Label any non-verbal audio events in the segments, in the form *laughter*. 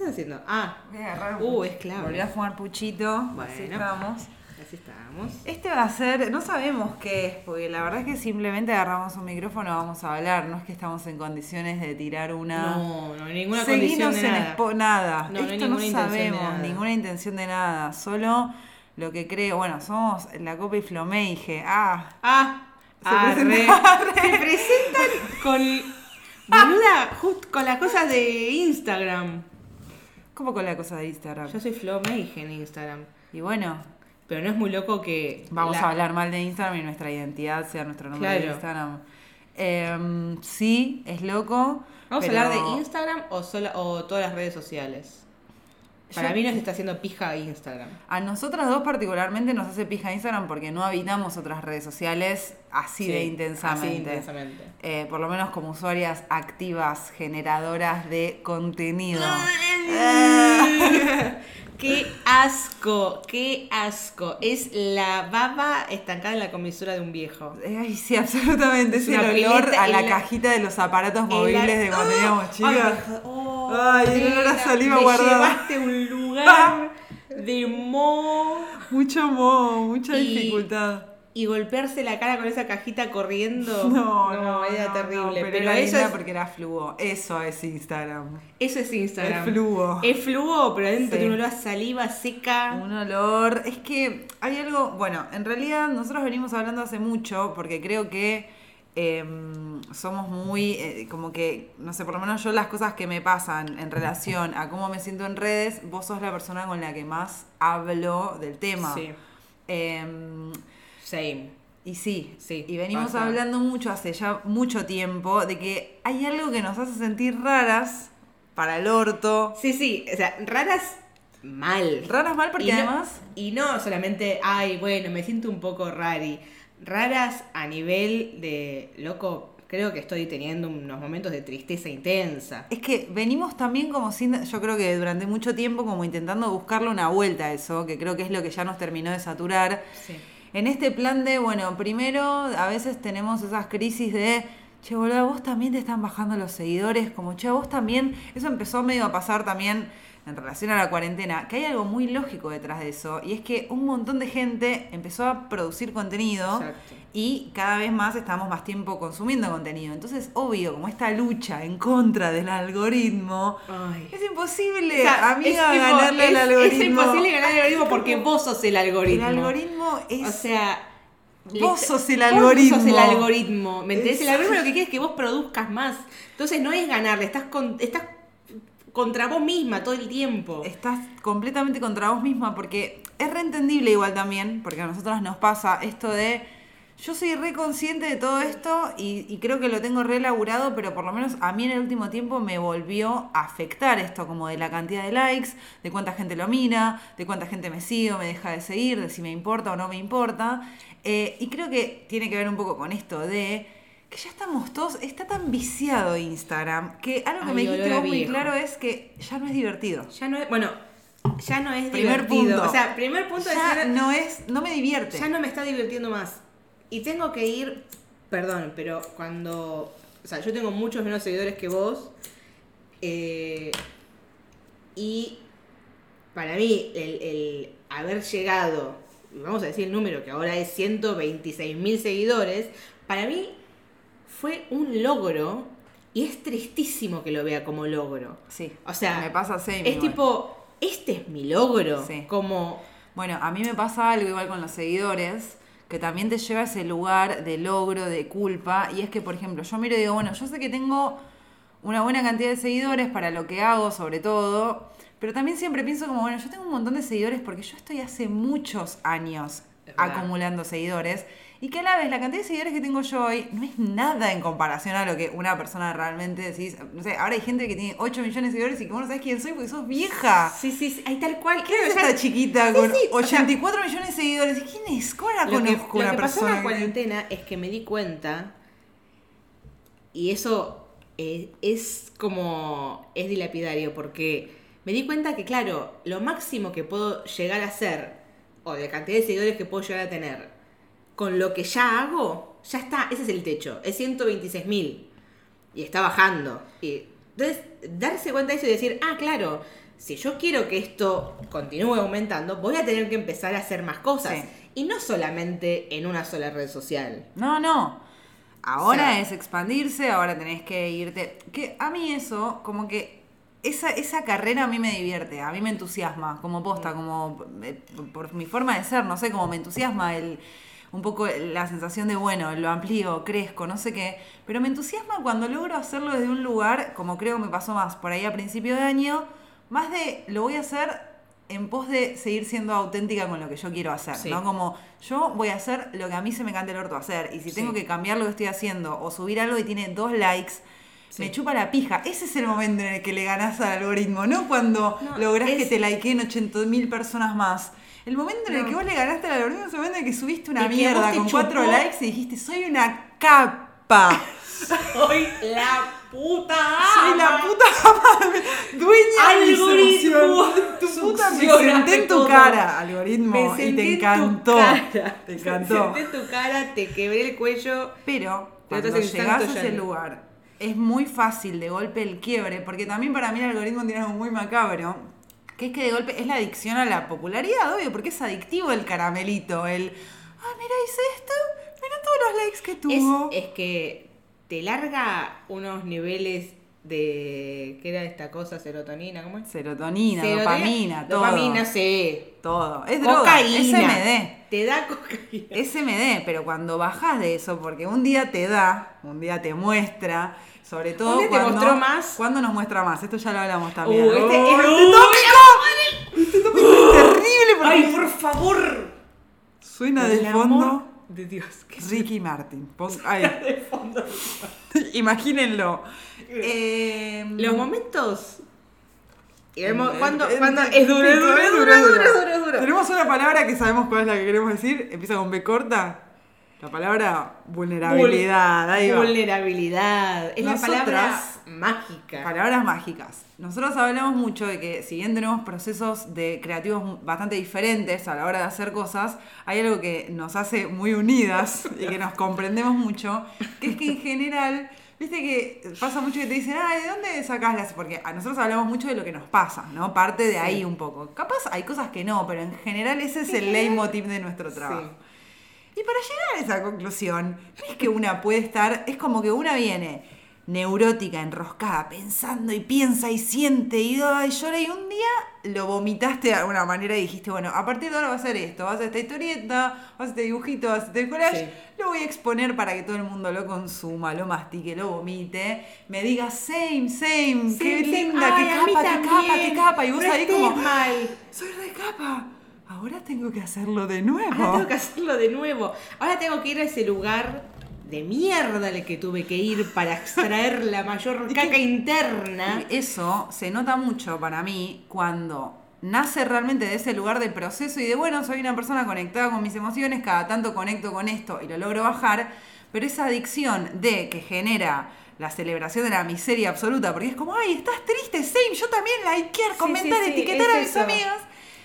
estás haciendo? Ah, Uh, es clave. Volví a fumar puchito. Bueno. Así estamos. así estábamos. Este va a ser, no sabemos qué es, porque la verdad es que simplemente agarramos un micrófono, vamos a hablar, no es que estamos en condiciones de tirar una... No, no, ninguna Seguinos condición de en nada. nada. No, no hay Esto no, de sabemos, nada. ninguna intención de nada. Solo lo que creo, bueno, somos la Copa y Flomeige. Ah, Ah, Se arre. presenta- *laughs* se presentan con. Boluda, just con las cosas de Instagram. ¿Cómo con la cosa de Instagram? Yo soy Flo Meige en Instagram. Y bueno, Pero no es muy loco que. vamos la- a hablar mal de Instagram y nuestra identidad sea nuestro nombre de. Instagram. Em, sí, es loco. ¿Vamos pero- a hablar de Instagram o, sola- o todas las redes sociales? Para mí nos está haciendo pija Instagram. A nosotras dos particularmente nos hace pija Instagram porque no habitamos otras redes sociales así Sí, de intensamente. así intensamente. Eh, por lo menos como usuarias activas, generadoras de contenido. *laughs* ¡Qué asco! ¡Qué asco! Es la baba estancada en la comisura de un viejo. Ay, sí, absolutamente. Es Es el olor a la cajita de los aparatos móviles de cuando ¡Ah! me jo- oh, Ay, el olor a saliva me guardada. llevaste un lugar *laughs* de mo Mucho moho, mucha Y- dificultad. Y golpearse la cara con esa cajita corriendo. *laughs* No, no, era no, terrible. no, pero era eso linda es, porque era fluo. Eso es Instagram. eso es Instagram. Es fluo. Es fluo, pero adentro Sí. tiene un olor a saliva seca. Un olor. Es que hay algo. Bueno, en realidad nosotros venimos hablando hace mucho porque creo que em, somos muy. eh, como que, no sé, por lo menos yo las cosas que me pasan en relación a cómo me siento en redes, vos sos la persona con la que más hablo del tema. Sí. Em, Same. y sí, Sí, y venimos pasa. hablando mucho hace ya mucho tiempo de que hay algo que nos hace sentir raras para el orto. Sí, sí, o sea, raras mal. Raras mal porque Y no- además Y no solamente, ay, bueno, me siento un poco rari. Raras a nivel de, loco, creo que estoy teniendo unos momentos de tristeza intensa. Es que venimos también como sin, yo creo que durante mucho tiempo como intentando buscarle una vuelta a eso, que creo que es lo que ya nos terminó de saturar. Sí. En este plan de, bueno, primero a veces tenemos esas crisis de, che, boludo, vos también te están bajando los seguidores, como, che, vos también, eso empezó medio a pasar también en relación a la cuarentena, que hay algo muy lógico detrás de eso, y es que un montón de gente empezó a producir contenido Exacto. y cada vez más estamos más tiempo consumiendo contenido. Entonces, obvio, como esta lucha en contra del algoritmo, Ay. es imposible, O sea, amiga, es ganarle al algoritmo. Es imposible ganar el algoritmo porque vos sos el algoritmo. El algoritmo es... O sea. Vos sos el vos algoritmo. sos el algoritmo. ¿Me entendés? El algoritmo lo que quiere es que vos produzcas más. Entonces no es ganarle, estás, con, estás contra vos misma todo el tiempo. estás completamente contra vos misma porque es reentendible igual también, porque a nosotros nos pasa esto de yo soy re consciente de todo esto y, creo que lo tengo re pero por lo menos a mí en el último tiempo me volvió a afectar esto, como de la cantidad de likes, de cuánta gente lo mira, de cuánta gente me sigue o me deja de seguir, de si me importa o no me importa. Eh, y creo que tiene que ver un poco con esto de que ya estamos todos, está tan viciado Instagram, que algo que Ay, me dijiste vos muy claro es que ya no es divertido. Ya no es. Bueno, ya no es Primer divertido. punto. O sea, primer punto de ya ser- no es, no me divierte. ya no me está divirtiendo más. Y tengo que ir, perdón, pero cuando, o sea, yo tengo muchos menos seguidores que vos. eh, y para mí, el, el haber llegado, vamos a decir el número, que ahora es 126 mil seguidores, para mí fue un logro. Y es tristísimo que lo vea como logro. Sí. O sea, me pasa same es igual. tipo, este es mi logro. Sí. Como, Bueno, a mí me pasa algo igual con los seguidores, que también te lleva a ese lugar de logro, de culpa. Y es que, por ejemplo, yo miro y digo, bueno, yo sé que tengo una buena cantidad de seguidores para lo que hago, sobre todo. Pero también siempre pienso como, bueno, yo tengo un montón de seguidores porque yo estoy hace muchos años acumulando seguidores. Y que a la vez la cantidad de seguidores que tengo yo hoy no es nada en comparación a lo que una persona realmente decís. No sé, ahora hay gente que tiene 8 millones de seguidores y que vos no sabés quién soy porque sos vieja. sí, sí, sí, hay tal cual. ¿Quién es esta chiquita Sí, con sí, o sea, 84 millones de seguidores? ¿Y ¿Quién es? ¿Cómo la Lo que, conozco lo una que pasó en persona? la cuarentena es que me di cuenta, y eso eh, es como, es dilapidario, porque me di cuenta que, claro, lo máximo que puedo llegar a hacer, o de la cantidad de seguidores que puedo llegar a tener, con lo que ya hago, ya está, ese es el techo, es 126 mil, y está bajando. Y, entonces, darse cuenta de eso y decir, ah, claro, si yo quiero que esto continúe aumentando, voy a tener que empezar a hacer más cosas. Sí. Y no solamente en una sola red social. No, no. Ahora O sea- es expandirse, ahora tenés que irte. Que a mí eso, como que esa, esa carrera a mí me divierte, a mí me entusiasma, como posta, como eh, por mi forma de ser, no sé, como me entusiasma el un poco la sensación de, bueno, lo amplío, crezco, no sé qué, pero me entusiasma cuando logro hacerlo desde un lugar, como creo que me pasó más por ahí a principio de año, más de lo voy a hacer en pos de seguir siendo auténtica con lo que yo quiero hacer, Sí. ¿no? Como yo voy a hacer lo que a mí se me cante el orto hacer. Y si tengo Sí. que cambiar lo que estoy haciendo o subir algo y tiene dos likes, Sí. me chupa la pija. Ese es el momento en el que le ganás al algoritmo, no cuando No, lográs es- que te likeen 80 mil personas más. El momento en el No. que vos le ganaste al algoritmo es el momento en el que subiste una mierda con cuatro chupó- likes y dijiste, soy una capa. *laughs* Soy la puta Soy la puta ama, dueña de mi Algoritmo. Tu *laughs* puta me senté en tu todo. cara, algoritmo, Me y te encantó. Te Me encantó. senté en tu cara, te quebré el cuello. Pero cuando llegás a ese lugar, es muy fácil de golpe el quiebre, porque también para mí el algoritmo tiene algo muy macabro, que es que de golpe es la adicción a la popularidad, obvio, porque es adictivo el caramelito, el, ah, mira, hice esto, mira todos los likes que Es, tuvo. es que te larga unos niveles de. ¿Qué era esta cosa? Serotonina, ¿cómo es? Serotonina, Serotonina, dopamina, todo. Dopamina, sí. Todo. Es droga, Cocaína. SMD. Te da cocaína. SMD, pero cuando bajas de eso, porque un día te da, un día te muestra, sobre todo Un día te cuando, mostró más. ¿Cuándo nos muestra más? Esto ya lo hablamos también. Uh, este, ¡Oh, este tópico! Este tópico es terrible porque ¡Ay, por favor! suena de fondo amor De Dios. ¿qué Ricky Martin. *laughs* Pon- ay, de fondo? *laughs* imagínenlo. Eh, Los momentos. Y vemos eh, cuando, cuando es duro, es duro, es duro, es duro, es duro. Tenemos una palabra que sabemos cuál es la que queremos decir. Empieza con B corta. La palabra vulnerabilidad. Ahí va. Vulnerabilidad. Es Nosotras- la palabra mágica. Palabras mágicas. Nosotros hablamos mucho de que si bien tenemos procesos de creativos bastante diferentes a la hora de hacer cosas, hay algo que nos hace muy unidas y que nos comprendemos mucho, que es que en general, viste que pasa mucho que te dicen, ah, ¿de dónde sacás las? Porque a nosotros hablamos mucho de lo que nos pasa, ¿no? Parte de ahí un poco. Capaz hay cosas que no, pero en general ese es el leitmotiv de nuestro trabajo. Y para llegar a esa conclusión, no es que una puede estar, es como que una viene neurótica, enroscada, pensando y piensa y siente y, ay, llora y un día lo vomitaste de alguna manera y dijiste, bueno, a partir de ahora va a ser esto, va a ser esta historieta, va a este dibujito, va a este collage, Sí. lo voy a exponer para que todo el mundo lo consuma, lo mastique, lo vomite, me diga same, same, qué linda, qué capa, qué capa, qué capa, y vos No ahí como, mal. soy re capa, ahora tengo que hacerlo de nuevo. Ahora tengo que hacerlo de nuevo. Ahora tengo que ir a ese lugar de mierda al que tuve que ir para extraer *laughs* la mayor Es caca que- interna. Eso se nota mucho para mí cuando nace realmente de ese lugar de proceso y de, bueno, soy una persona conectada con mis emociones, cada tanto conecto con esto y lo logro bajar, pero esa adicción de que genera la celebración de la miseria absoluta, porque es como, ay, estás triste, same, yo también, likear, Sí, comentar, sí, sí, etiquetar es a mis eso.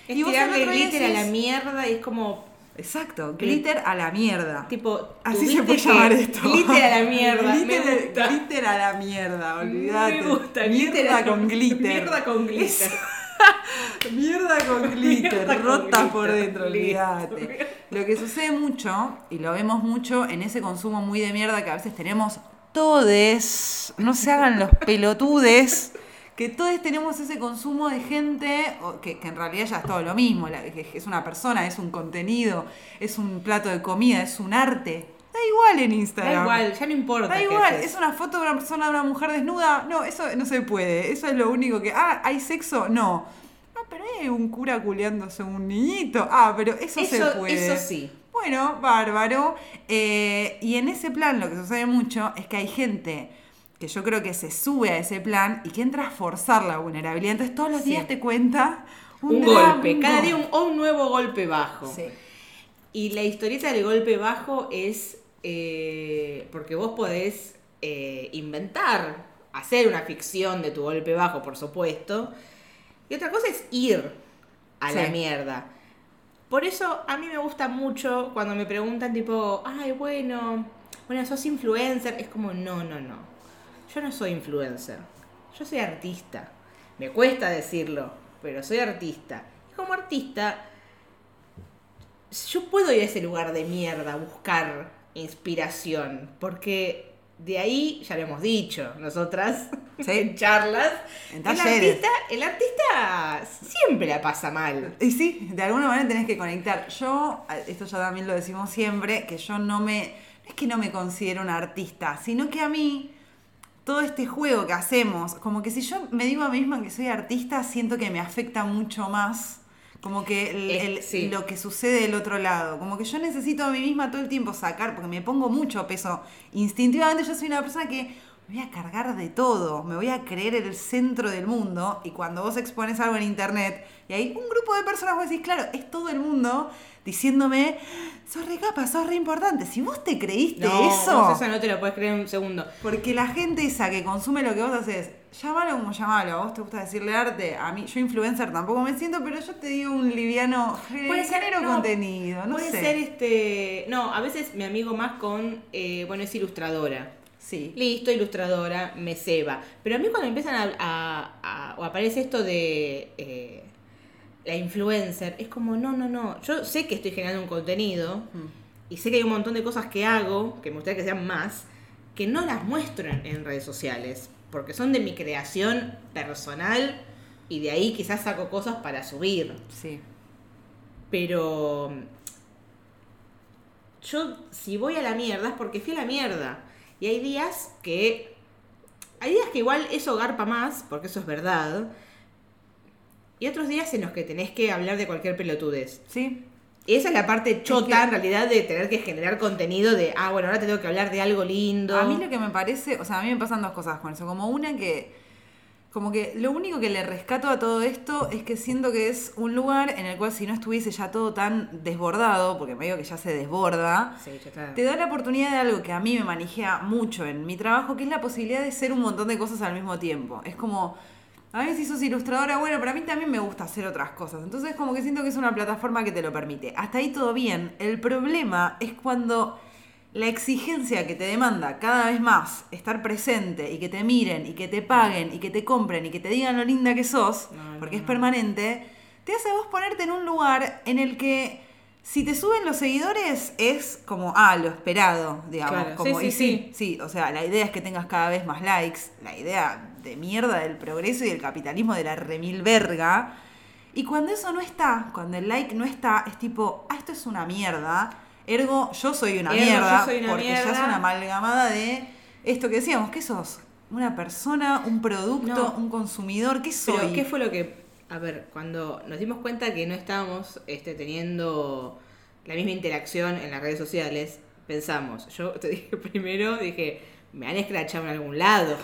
Es y tirarle glitter a la mierda y es como, Exacto, glitter a la mierda. tipo, Así se puede llamar esto. Glitter a la *laughs* mierda. glitter, a la mierda, olvídate. Me gusta. Mierda con glitter. Mierda con glitter. *laughs* Mierda con glitter, Mierda con rota glitter, por dentro, olvídate. Lo que sucede mucho, y lo vemos mucho en ese consumo muy de mierda que a veces tenemos todes, no se hagan los pelotudes, que todos tenemos ese consumo de gente, que, que en realidad ya es todo lo mismo, la- que es una persona, es un contenido, es un plato de comida, es un arte. Da igual en Da Instagram. igual, ya no importa. Da igual, es una foto de una persona, de una mujer desnuda. No, eso no se puede. Eso es lo único que. Ah, ¿hay sexo? No. Ah, pero hay un cura culeándose un niñito. Ah, pero eso, se puede. eso sí. Bueno, bárbaro. Eh, y en ese plan lo que sucede mucho es que hay gente que yo creo que se sube a ese plan y que entra a forzar la vulnerabilidad. Entonces todos los Sí. días te cuenta un, Un golpe, cada día un, o un nuevo golpe bajo. Sí. Y la historieta del golpe bajo es eh, porque vos podés eh, inventar, hacer una ficción de tu golpe bajo, por supuesto. Y otra cosa es ir a la mierda. Por eso a mí me gusta mucho cuando me preguntan tipo, ay, bueno, bueno, sos influencer. Es como, no, no, no. Yo no soy influencer. Yo soy artista. Me cuesta decirlo, pero soy artista. Y como artista, yo puedo ir a ese lugar de mierda a buscar inspiración, porque de ahí, ya lo hemos dicho, nosotras, *laughs* Sí. en charlas, En el artista, el artista siempre la pasa mal. Y sí, de alguna manera tenés que conectar. Yo, esto ya también lo decimos siempre, que yo no me, no es que no me considero una artista, sino que a mí, todo este juego que hacemos, como que si yo me digo a mí misma que soy artista, siento que me afecta mucho más. Como que el- Eh, el- sí. lo que sucede del otro lado. Como que yo necesito a mí misma todo el tiempo sacar, porque me pongo mucho peso. Instintivamente yo soy una persona que me voy a cargar de todo, me voy a creer el centro del mundo. Y cuando vos expones algo en internet y hay un grupo de personas, vos decís, claro, es todo el mundo diciéndome, sos re capa, sos re importante. Si vos te creíste No, eso, vos eso no te lo puedes creer en un segundo. porque la gente esa que consume lo que vos haces, llámalo como llamalo, a vos te gusta decirle arte, a mí, yo influencer tampoco me siento, pero yo te digo un liviano, Puede ser, no, contenido, no Puede sé. ser este. No, a veces mi amigo más con. eh, bueno, es ilustradora. Sí. Listo, ilustradora, me ceba. Pero a mí cuando empiezan a. a- a- o aparece esto de. eh, la influencer, es como, no, no, no. Yo sé que estoy generando un contenido. Mm. Y sé que hay un montón de cosas que hago, que me gustaría que sean más, que no las muestro en, en redes sociales. Porque son de mi creación personal. Y de ahí quizás saco cosas para subir. Sí. Pero yo si voy a la mierda es porque fui a la mierda. Y hay días que... Hay días que igual eso garpa más, porque eso es verdad. Y otros días en los que tenés que hablar de cualquier pelotudez. Sí. Y esa es la parte chota que- en realidad de tener que generar contenido de, ah, bueno, ahora te tengo que hablar de algo lindo. A mí lo que me parece, o sea, a mí me pasan dos cosas con eso. Como una que, como que lo único que le rescato a todo esto es que siento que es un lugar en el cual si no estuviese ya todo tan desbordado, porque me digo que ya se desborda, Sí, ya está. te da la oportunidad de algo que a mí me manijea mucho en mi trabajo, que es la posibilidad de ser un montón de cosas al mismo tiempo. Es como, a veces si sos ilustradora, bueno, pero a mí también me gusta hacer otras cosas. Entonces como que siento que es una plataforma que te lo permite. Hasta ahí todo bien. El problema es cuando la exigencia que te demanda cada vez más estar presente y que te miren y que te paguen y que te compren y que te digan lo linda que sos, No, porque es permanente, te hace a vos ponerte en un lugar en el que si te suben los seguidores es como, ah, lo esperado, digamos. Claro, como, sí, y sí, sí, sí, o sea, la idea es que tengas cada vez más likes, la idea de mierda del progreso y del capitalismo de la remil verga. Y cuando eso no está, cuando el like no está, es tipo, ah, esto es una mierda. Ergo, yo soy una Ergo, mierda. yo soy una porque ya es una amalgamada de esto que decíamos, ¿qué sos? ¿Una persona, un producto, No. un consumidor? ¿Qué soy? Pero, ¿qué fue lo que.? A ver, cuando nos dimos cuenta que no estábamos este, teniendo la misma interacción en las redes sociales, pensamos. Yo te *laughs* dije primero, dije, me han escrachado en algún lado.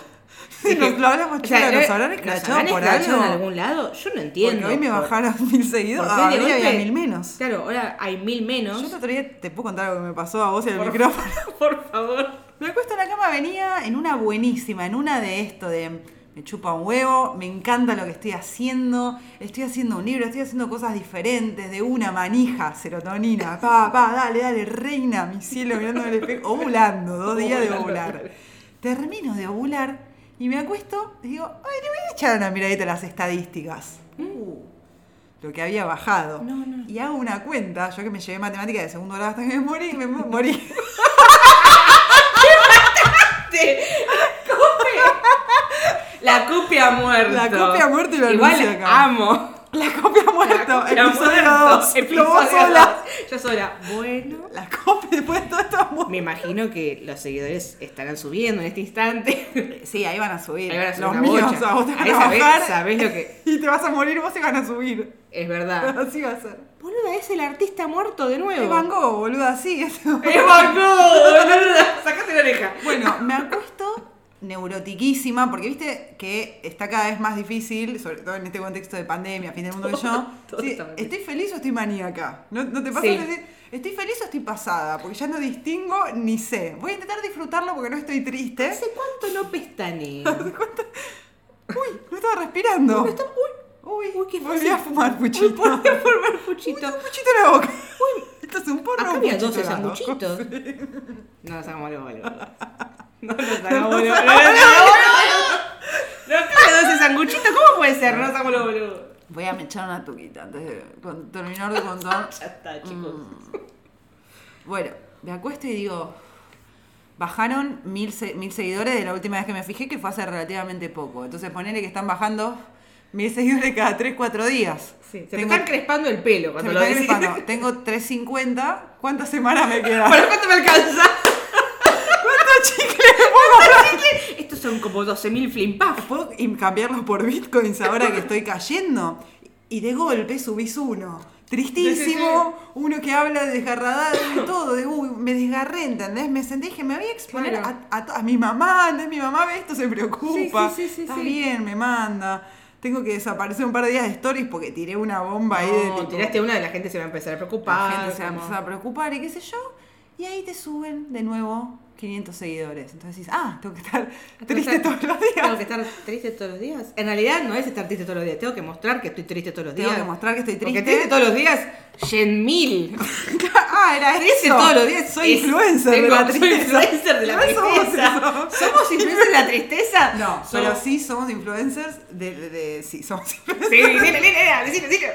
Sí, nos lo hablamos o sea, ¿nos ¿nos habrán escrachado por algo? en algún lado? Yo no entiendo. Porque hoy me Por- bajaron *laughs* mil seguidores. ¿por qué Ah, hoy había golpe? mil menos. Claro, ahora hay mil menos. Yo el otro día te puedo contar algo que me pasó a vos y al Por- micrófono. *laughs* Por favor. Me acuesto en la cama, venía en una buenísima, en una de esto de me chupa un huevo, me encanta lo que estoy haciendo, estoy haciendo un libro, estoy haciendo cosas diferentes, de una manija, serotonina, pa, pa, dale, dale, reina, mi cielo mirando en el espejo, ovulando, dos días de ovular. Termino de ovular y me acuesto y digo, ay, le voy a echar una miradita a las estadísticas. Uh, lo que había bajado. No, no. Y hago una cuenta, yo que me llevé matemática de segundo grado hasta que me morí, me mo- morí. *laughs* *laughs* La copia muerta. La copia muerta y lo Igual acá. amo. La copia muerto, La copia episodio muerto, 2. episodio sola. Yo sola. Bueno. La copia después de todo esto. Me imagino que los seguidores estarán subiendo en este instante. Sí, ahí van a subir. Ahí van a subir Los míos, bocha. a vos te van Ahí a sabés- bajar sabés lo que- *laughs* y te vas a morir vos y van a subir. Es verdad. *laughs* Así va a ser. Boluda, es el artista muerto de nuevo. Es Van Gogh, boluda, así. eso. Es Van Gogh, boluda. Sacate la oreja. Bueno, me acuesto neurotiquísima, porque viste que está cada vez más difícil, sobre todo en este contexto de pandemia, fin del mundo que yo. *laughs* Sí. ¿Estoy feliz o estoy maníaca? ¿No, no te pasa Sí. de decir, estoy feliz o estoy pasada? Porque ya no distingo ni sé. Voy a intentar disfrutarlo porque no estoy triste. ¿Hace cuánto no pestaneo? *laughs* Uy, no estaba respirando. Está- Uy, Uy, qué volví a fumar puchito. Uy, por *laughs* favor, Uy, puchito. tengo un puchito en la boca. Uy, esto es un porro. Acá había puchito 12 helado? sanguchitos. No nos hagamos los boludos. *laughs* No nos hagamos los boludos. No nos hagamos los boludos. No cabe 12 sanguchitos. ¿Cómo puede ser? No nos hagamos boludos. Voy a me echar una tuquita antes de terminar de contar. *laughs* Ya está, chicos. Mm. Bueno, me acuesto y digo, bajaron mil, se- mil seguidores de la última vez que me fijé, que fue hace relativamente poco. Entonces ponele que están bajando mil seguidores cada 3, 4 días. Sí, se te Tengo- están crespando el pelo se cuando me lo está decís. crespando. Tengo 350. ¿Cuántas semanas me *laughs* quedan? ¿Para cuánto me alcanza? ¿Cuántos chicles me puedo comprar? Estos son como 12.000 flimpaf. ¿Puedo cambiarlos por bitcoins ahora que estoy cayendo? Y de golpe subís uno. Tristísimo, uno que habla de desgarradado y *coughs* todo, de uy, me desgarré, ¿entendés? Me sentí que me voy a exponer Claro. a, a to- a mi mamá, ¿entendés? Mi mamá ve esto, se preocupa. Sí, sí, sí, sí, Está bien, me manda. Tengo que desaparecer un par de días de stories porque tiré una bomba ahí de tipo, tiraste una de la gente se va a empezar a preocupar. la gente se va a empezar a preocupar y qué sé yo. Y ahí te suben de nuevo 500 seguidores. Entonces dices, ah, tengo que estar triste Tengo todos los Tengo días. que estar triste todos los días. En realidad no es estar triste todos los días. Tengo que mostrar que estoy triste todos los días. Tengo que mostrar que estoy Porque triste. triste todos los días, Yen mil. *laughs* ah, era Triste eso. todos los días. Soy Es- influencer tengo- de la soy tristeza. influencer de la No tristeza. ¿Somos influencers de la tristeza? No, Somos- pero sí somos influencers de, de- de- sí, somos influencers. Sí, dile, dile, dile, decilo, decilo.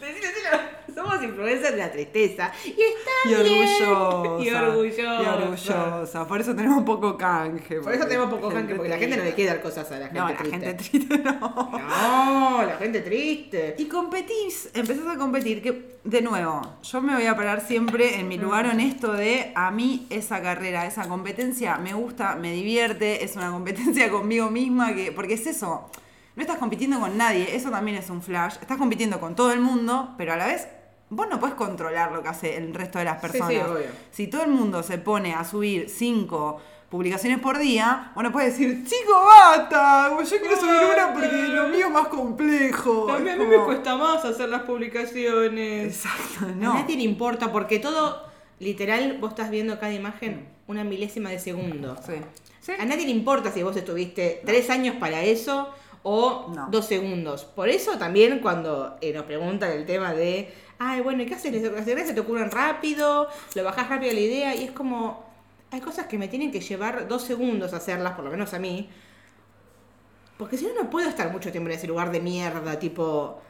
Decilo, decilo. *laughs* Somos influencers de la tristeza. Y está Y orgullosa. Y orgullosa. Y orgullosa. Por eso tenemos poco canje. Por eso tenemos poco gente, porque la gente no le quiere dar cosas a la gente No, la triste. gente triste *laughs* no. No, la gente triste. Y competís, empezás a competir, que de nuevo, yo me voy a parar siempre en mi lugar honesto de a mí esa carrera, esa competencia me gusta, me divierte, es una competencia *laughs* conmigo misma, que, porque es eso, no estás compitiendo con nadie, eso también es un flash, estás compitiendo con todo el mundo, pero a la vez vos no puedes controlar lo que hace el resto de las Sí, sí, personas. obvio. Si todo el mundo se pone a subir cinco publicaciones por día, bueno, puedes decir, chico, basta, yo quiero subir una porque lo mío es más complejo. A mí, a mí me como- cuesta más hacer las publicaciones. Exacto, A no. nadie le importa porque todo, literal, vos estás viendo cada imagen una milésima de segundo. Sí. Sí. A nadie le importa si vos estuviste tres años para eso o No. dos segundos. Por eso también cuando eh, nos preguntan el tema de, ay, bueno, ¿y qué haces? Las ideas se te ocurren rápido, lo bajás rápido la idea y es como, hay cosas que me tienen que llevar dos segundos hacerlas, por lo menos a mí. Porque si no, no puedo estar mucho tiempo en ese lugar de mierda, tipo,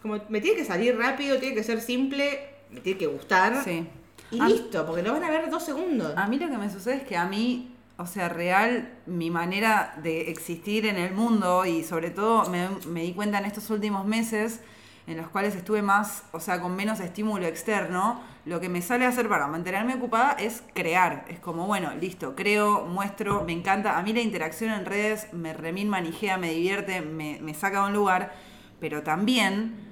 como me tiene que salir rápido, tiene que ser simple, me tiene que gustar. Sí. Y A- listo, porque lo van a ver dos segundos. A mí lo que me sucede es que a mí, o sea, real, mi manera de existir en el mundo y sobre todo me, me di cuenta en estos últimos meses en los cuales estuve más, o sea, con menos estímulo externo, lo que me sale a hacer para mantenerme ocupada es crear. Es como, bueno, listo, creo, muestro, me encanta. A mí la interacción en redes me remil manijea, me divierte, me, me saca de un lugar, pero también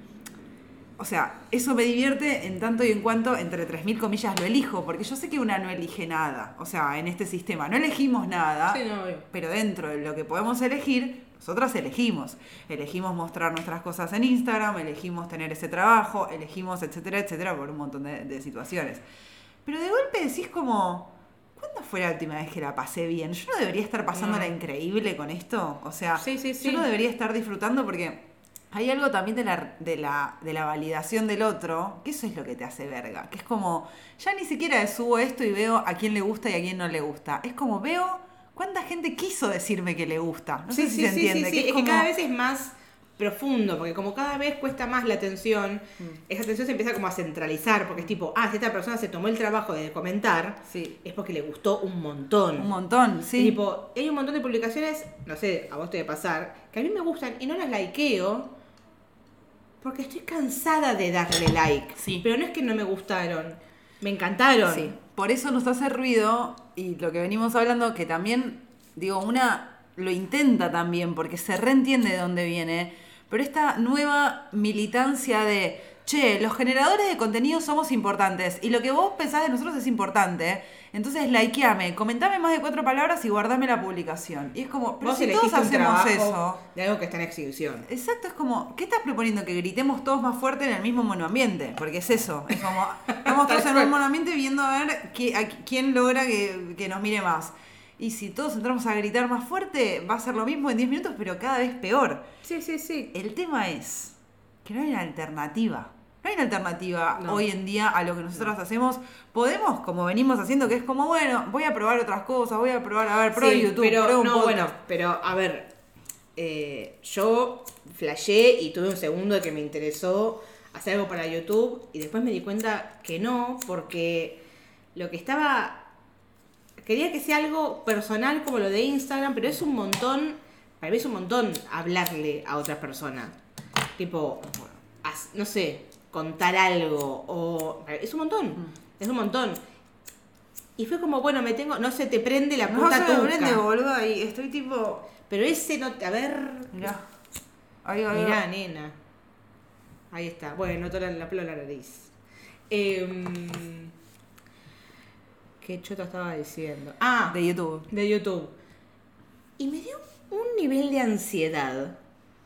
o sea, eso me divierte en tanto y en cuanto, entre 3.000 comillas, lo elijo, porque yo sé que una no elige nada, o sea, en este sistema, no elegimos nada, Sí, no, obvio. pero dentro de lo que podemos elegir, nosotras elegimos. Elegimos mostrar nuestras cosas en Instagram, elegimos tener ese trabajo, elegimos, etcétera, etcétera, por un montón de, de situaciones. Pero de golpe decís como, ¿cuándo fue la última vez que la pasé bien? Yo no debería estar pasándola No. increíble con esto, o sea, Sí, sí, sí. yo no debería estar disfrutando porque hay algo también de la, de, la, de la validación del otro, que eso es lo que te hace verga. Que es como, ya ni siquiera subo esto y veo a quién le gusta y a quién no le gusta. Es como veo cuánta gente quiso decirme que le gusta. No sé si se entiende. sí, que Es, como- que cada vez es más profundo, porque como cada vez cuesta más la atención, Mm. esa atención se empieza como a centralizar, porque es tipo, ah, si esta persona se tomó el trabajo de comentar, Sí, es porque le gustó un montón. un montón, Y sí. Tipo, hay un montón de publicaciones, no sé, a vos te debe pasar, que a mí me gustan y no las likeo porque estoy cansada de darle like. Sí. Pero no es que no me gustaron, me encantaron. Sí, por eso nos hace ruido y lo que venimos hablando, que también, digo, una lo intenta también porque se reentiende de dónde viene, pero esta nueva militancia de, che, los generadores de contenido somos importantes y lo que vos pensás de nosotros es importante, entonces likeame, comentame más de cuatro palabras y guardame la publicación. Y es como, pero Vos si todos hacemos eso. de algo que está en exhibición. Exacto, es como, ¿qué estás proponiendo? Que gritemos todos más fuerte en el mismo monoambiente, porque es eso, es como, *laughs* estamos todos en un monoambiente viendo a ver a quién logra que, que nos mire más. Y si todos entramos a gritar más fuerte, va a ser lo mismo en 10 minutos, pero cada vez peor. Sí, sí, sí. El tema es que no hay una alternativa. No hay una alternativa No. hoy en día a lo que nosotros hacemos. Podemos, como venimos haciendo, que es como, bueno, voy a probar otras cosas, voy a probar, a ver, pruebo Sí, YouTube, pero, pruebo un no, podcast. bueno, pero a ver, eh, yo flashé y tuve un segundo de que me interesó hacer algo para YouTube y después me di cuenta que no, porque lo que estaba... Quería que sea algo personal como lo de Instagram, pero es un montón, para mí es un montón hablarle a otra persona. Tipo, no sé, contar algo o... Es un montón, es un montón. Y fue como, bueno, me tengo, no se te prende la No puta se me prende, boludo, y estoy tipo. Pero ese no, a ver, Mirá. Ahí, ahí, Mirá, ahí. nena. Ahí está. Bueno, noto la, la pelo la nariz. Em, ¿Qué chota estaba diciendo? Ah, De YouTube. de YouTube. Y me dio un nivel de ansiedad.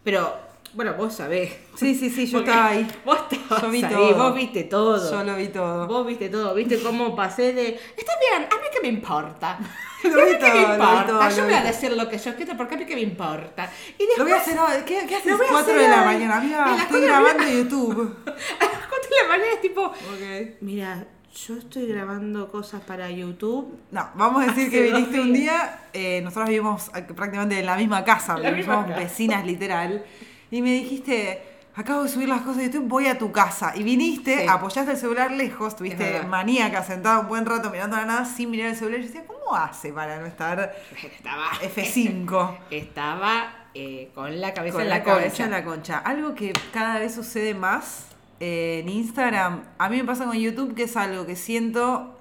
Pero, bueno, vos sabés. Sí, sí, sí, yo Porque estaba ahí. *laughs* Vos estabas Yo vi ahí, todo. vos viste todo. Yo lo vi todo. Vos viste todo, viste cómo pasé de. Está bien, a mí que me importa. *laughs* Lo a vi todo, me lo vi importa. todo, yo lo voy a decir lo que yo quiero porque a mí que me importa. Y después, Lo voy a hacer hoy. ¿Qué, qué haces? Lo voy a 4 hacer de la mañana, A amiga. las Estoy la grabando. YouTube. *laughs* a las 4 de la mañana es tipo. Ok. Mira, yo estoy grabando cosas para YouTube. No, vamos a decir que viniste un día. eh, nosotros vivimos ac- prácticamente en la misma casa, La porque misma vecinas literal. Y me dijiste. Acabo de subir las cosas de YouTube, voy a tu casa. Y viniste, Sí. apoyaste el celular lejos, tuviste maníaca sentada un buen rato mirando la nada sin mirar el celular. Y yo decía, ¿cómo hace para no estar Estaba. *laughs* F5? *laughs* Estaba eh, con la cabeza con en la, la, cabeza concha. en la concha. Algo que cada vez sucede más eh, en Instagram, a mí me pasa con YouTube, que es algo que siento.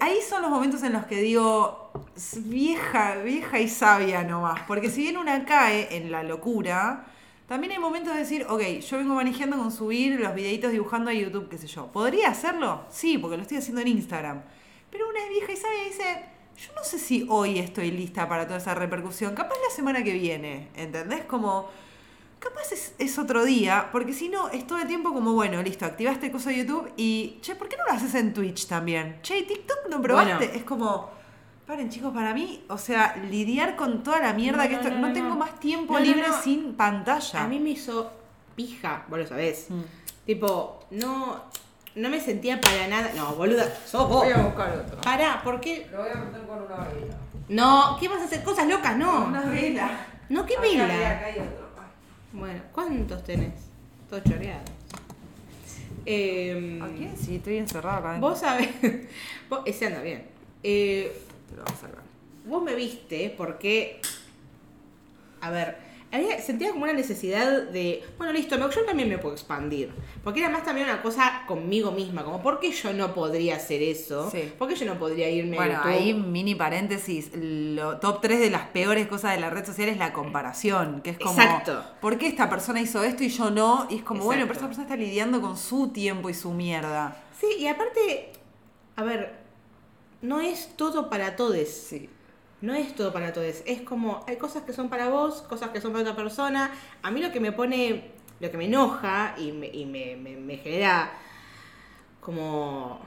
Ahí son los momentos en los que digo, "S- vieja, vieja y sabia nomás. Porque si bien una cae en la locura, también hay momentos de decir, ok, yo vengo manejando con subir los videitos dibujando a YouTube, qué sé yo. ¿Podría hacerlo? Sí, porque lo estoy haciendo en Instagram. Pero una es vieja y sabia y dice, yo no sé si hoy estoy lista para toda esa repercusión. Capaz la semana que viene, ¿entendés? Como, capaz es, es otro día, porque si no, es todo el tiempo como, bueno, listo, activaste cosa de YouTube y, che, ¿por qué no lo haces en Twitch también? Che, TikTok no probaste. Bueno. Es como, paren chicos, para mí, o sea, lidiar con toda la mierda No, que no, esto, no, no, no, tengo no. más tiempo libre no. sin pantalla. A mí me hizo pija, vos lo sabés. Mm. Tipo, no, no me sentía para nada. No, boluda, sos vos. buscar otro. Pará, ¿por qué? Lo voy a meter con una vela. No, ¿qué vas a hacer? Cosas locas, no. Una vela. No, ¿qué vela? acá hay otro. Bueno, ¿cuántos tenés? Todos choreados. Eh, ¿A quién? Sí, estoy encerrada acá. Vos sabés. *laughs* vos- ese anda bien. Eh, Te lo vamos a sacar. vos me viste porque. A ver, había- sentía como una necesidad de. Bueno, listo, yo también me puedo expandir. Porque era más también una cosa conmigo misma. Como, ¿por qué yo no podría hacer eso? Sí. ¿Por qué yo no podría irme a Bueno, ahí mini paréntesis, lo top 3 de las peores cosas de la red social es la comparación, que es como, Exacto. ¿por qué esta persona hizo esto y yo no? Y es como, bueno, pero esa persona está lidiando con su tiempo y su mierda. Sí, y aparte. A ver, no es todo para todos. Sí. No es todo para todos. Es como, hay cosas que son para vos, cosas que son para otra persona. A mí lo que me pone, lo que me enoja y me, y me, me- me genera como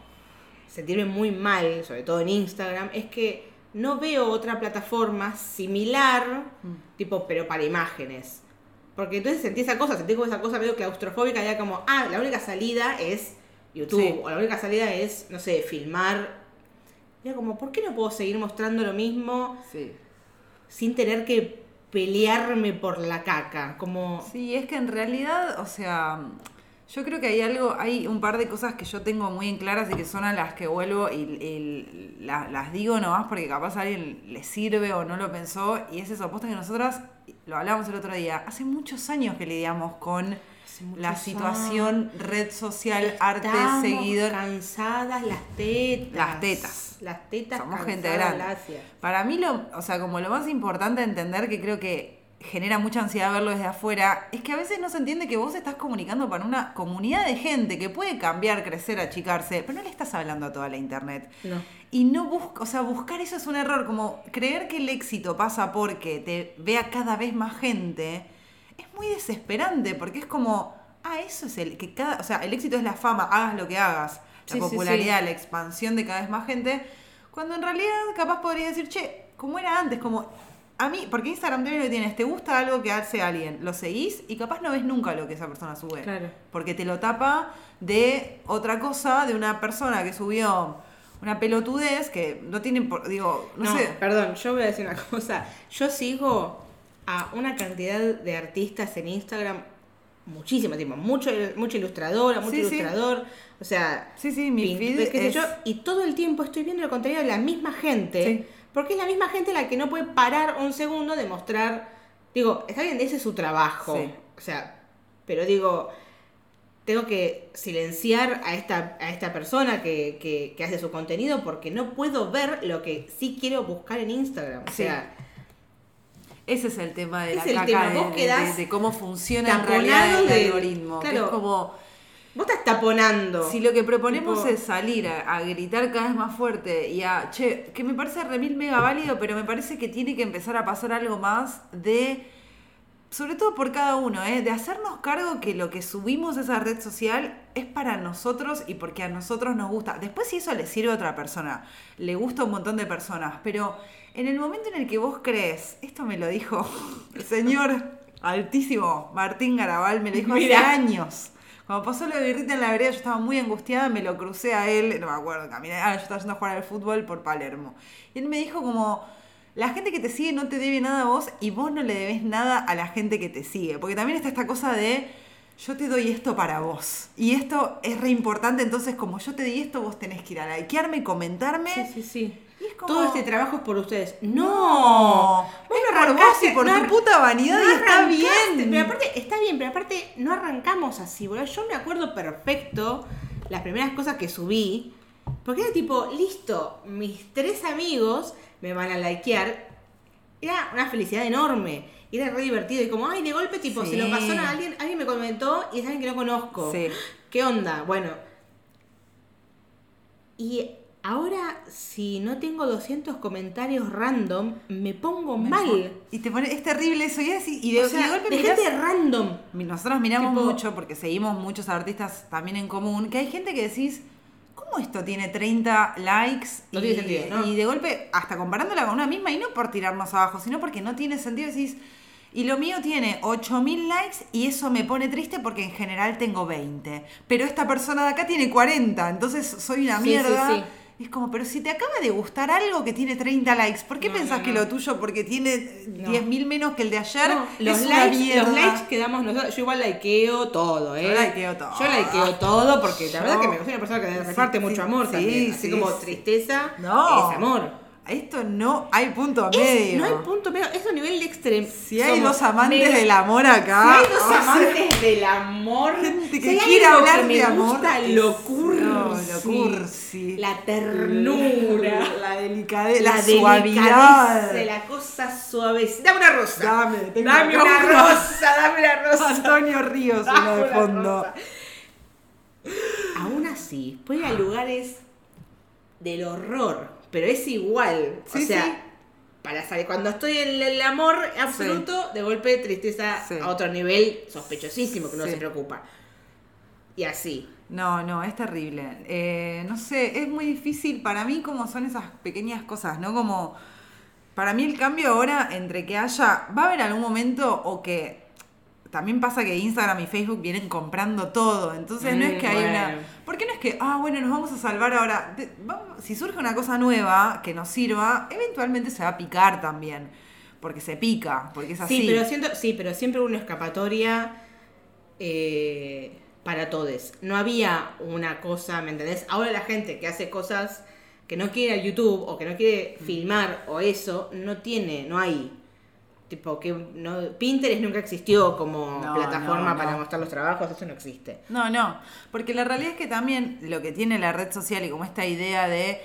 sentirme muy mal, sobre todo en Instagram, es que no veo otra plataforma similar, tipo, pero para imágenes. Porque entonces sentí esa cosa, sentí como esa cosa medio claustrofóbica, ya como, ah, la única salida es YouTube, Sí. o la única salida es, no sé, filmar. Era como, ¿por qué no puedo seguir mostrando lo mismo Sí. sin tener que pelearme por la caca? Como, Sí, es que en realidad, o sea, yo creo que hay algo, hay un par de cosas que yo tengo muy en claras y que son a las que vuelvo y, y la- las digo nomás porque capaz a alguien le sirve o no lo pensó. Y es eso, posta que nosotras, lo hablamos el otro día, hace muchos años que lidiamos con la situación red social, arte, estamos seguidor. cansadas las tetas. Las tetas. Las tetas Somos cansadas, gente grande. gracias. Para mí, lo, o sea, como lo más importante entender, que creo que genera mucha ansiedad verlo desde afuera, es que a veces no se entiende que vos estás comunicando para una comunidad de gente que puede cambiar, crecer, achicarse, pero no le estás hablando a toda la internet. No. Y no busca, o sea, buscar eso es un error, como creer que el éxito pasa porque te vea cada vez más gente, muy desesperante, porque es como, ah, eso es el, que cada, o sea, el éxito es la fama, hagas lo que hagas, la Sí, sí, popularidad, la expansión de cada vez más gente, cuando en realidad capaz podría decir, che, como era antes, como a mí, porque Instagram también lo tienes, te gusta algo que hace alguien, lo seguís y capaz no ves nunca lo que esa persona sube. Claro. Porque te lo tapa de otra cosa, de una persona que subió una pelotudez que no tiene, por- digo, no, No, sé. perdón, yo voy a decir una *laughs* cosa. Yo sigo a una cantidad de artistas en Instagram, muchísimo tiempo, mucho, mucho ilustradora, mucho Sí, sí. ilustrador, o sea, Sí, sí, mi qué sé yo, y todo el tiempo estoy viendo el contenido de la misma gente, Sí. porque es la misma gente la que no puede parar un segundo de mostrar, digo, está bien, ese es su trabajo, o sea, pero digo, tengo que silenciar a esta, a esta persona que, que- que hace su contenido porque no puedo ver lo que sí quiero buscar en Instagram. O sea, Ese es el tema de la Ese es el caca, tema, de, vos de- quedás de- de cómo funciona en realidad el de- algoritmo. claro. es como, vos estás taponando. si lo que proponemos Tipo- es salir a, a gritar cada vez más fuerte y a, che, que me parece remil mega válido, pero me parece que tiene que empezar a pasar algo más de, sobre todo por cada uno, ¿eh? de hacernos cargo que lo que subimos a esa red social es para nosotros y porque a nosotros nos gusta. Después si eso le sirve a otra persona, le gusta a un montón de personas, pero en el momento en el que vos crees, esto me lo dijo *laughs* el señor altísimo Martín Garabal, me lo dijo hace años. Cuando pasó lo de Birrita en la vereda, yo estaba muy angustiada, me lo crucé a él, no me acuerdo, caminé, ah, yo estaba yendo a jugar al fútbol por Palermo. Y él me dijo como, la gente que te sigue no te debe nada a vos y vos no le debes nada a la gente que te sigue. Porque también está esta cosa de, yo te doy esto para vos. Y esto es re importante, entonces como yo te di esto, vos tenés que ir a likearme, comentarme. Sí, sí, sí. Como- Todo este trabajo es por ustedes. No, No. Vos no por vos arrancaste, y por no tu puta vanidad no y está bien. Pero aparte, está bien, pero aparte no arrancamos así, boludo. Yo me acuerdo perfecto las primeras cosas que subí. Porque era tipo, listo, mis tres amigos me van a likear. Era una felicidad enorme. Era re divertido. Y como, ay, de golpe, tipo, Sí. se lo pasó a alguien, alguien me comentó y es alguien que no conozco. Sí. ¿Qué onda? Bueno. Y ahora, si no tengo 200 comentarios random, me pongo mal. Y te pone, es terrible eso. Y, así, y de, o sea, y de golpe de mirás- gente random. Nosotros miramos Tipo- mucho porque seguimos muchos artistas también en común, que hay gente que decís, ¿cómo esto tiene 30 likes? No y, tiene sentido, ¿no? y de golpe, hasta comparándola con una misma, y no por tirarnos abajo, sino porque no tiene sentido, decís, y lo mío tiene 8000 likes y eso me pone triste porque en general tengo 20. Pero esta persona de acá tiene 40, entonces soy una Sí, sí, mierda. sí. Y es como, pero si te acaba de gustar algo que tiene 30 likes, ¿por qué No, pensás no, que lo tuyo porque tiene No. 10.000 menos que el de ayer? No, los, es likes, los likes que damos nosotros, yo igual likeo todo, ¿eh? Yo likeo todo. Yo likeo todo porque la Yo- verdad que me soy una persona que reparte sí, mucho amor sí, también. Así sí, como sí. tristeza No. es amor. Esto no hay punto Es- medio. no hay punto medio, es un nivel de extremo. Si hay dos amantes del amor Si acá. hay dos sea, amantes del amor, Gente si que quiere hablar que de amor, gusta, lo cursi, no, lo cursi. la ternura, La delicadeza, la, la suavidad. delicadeza, la cosa suave. Dame una rosa. Dame, tengo dame una una. rosa, dame una rosa. Antonio Ríos, uno de fondo. Aún así, puede ir a lugares del horror, pero es igual. Sí, o sea, sí. para salir, cuando estoy en el amor absoluto, de golpe tristeza a otro nivel sospechosísimo que uno se preocupa. Y así. No, no, es terrible. Eh, no sé, es muy difícil para mí como son esas pequeñas cosas, ¿no? Como, para mí el cambio ahora entre que haya, va a haber algún momento o que también pasa que Instagram y Facebook vienen comprando todo, entonces no es Mm, que hay una... ¿Por qué no es que, ah, bueno, nos vamos a salvar ahora? De- vamos- si surge una cosa nueva que nos sirva, eventualmente se va a picar también, porque se pica, porque es así. Sí, pero siento, sí, pero siempre hubo una escapatoria eh, para todos. No había una cosa, ¿me entendés? Ahora la gente que hace cosas que no quiere a YouTube o que no quiere Mm. filmar o eso, no tiene, no hay. Tipo, que no, Pinterest nunca existió como No, plataforma no, para mostrar los trabajos, eso no existe. No, no, porque la realidad es que también lo que tiene la red social y como esta idea de,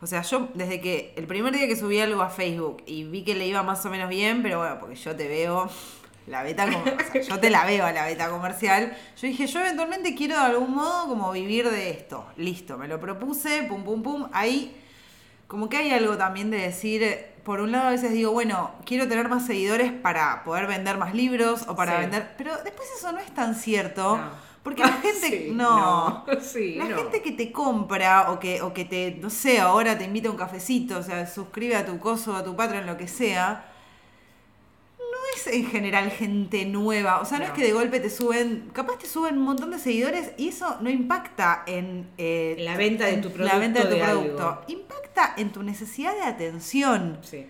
o sea, yo desde que el primer día que subí algo a Facebook y vi que le iba más o menos bien, pero bueno, porque yo te veo la beta, o sea, yo te la veo a la beta comercial, yo dije, yo eventualmente quiero de algún modo como vivir de esto, listo, me lo propuse, pum, pum, pum, ahí como que hay algo también de decir, por un lado a veces digo, bueno, quiero tener más seguidores para poder vender más libros o para Sí. vender, pero después eso no es tan cierto, No. porque la *laughs* gente, Sí, no, no, *laughs* sí, la no. gente que te compra o que, o que te, no sé, ahora te invita a un cafecito, o sea, suscribe a tu coso, a tu Patreon, lo que sea, es en general gente nueva. O sea, no, No. es que de golpe te suben, capaz te suben un montón de seguidores y eso no impacta en eh, la venta de tu en La venta de tu producto de producto. algo. Impacta en tu necesidad de atención. Sí.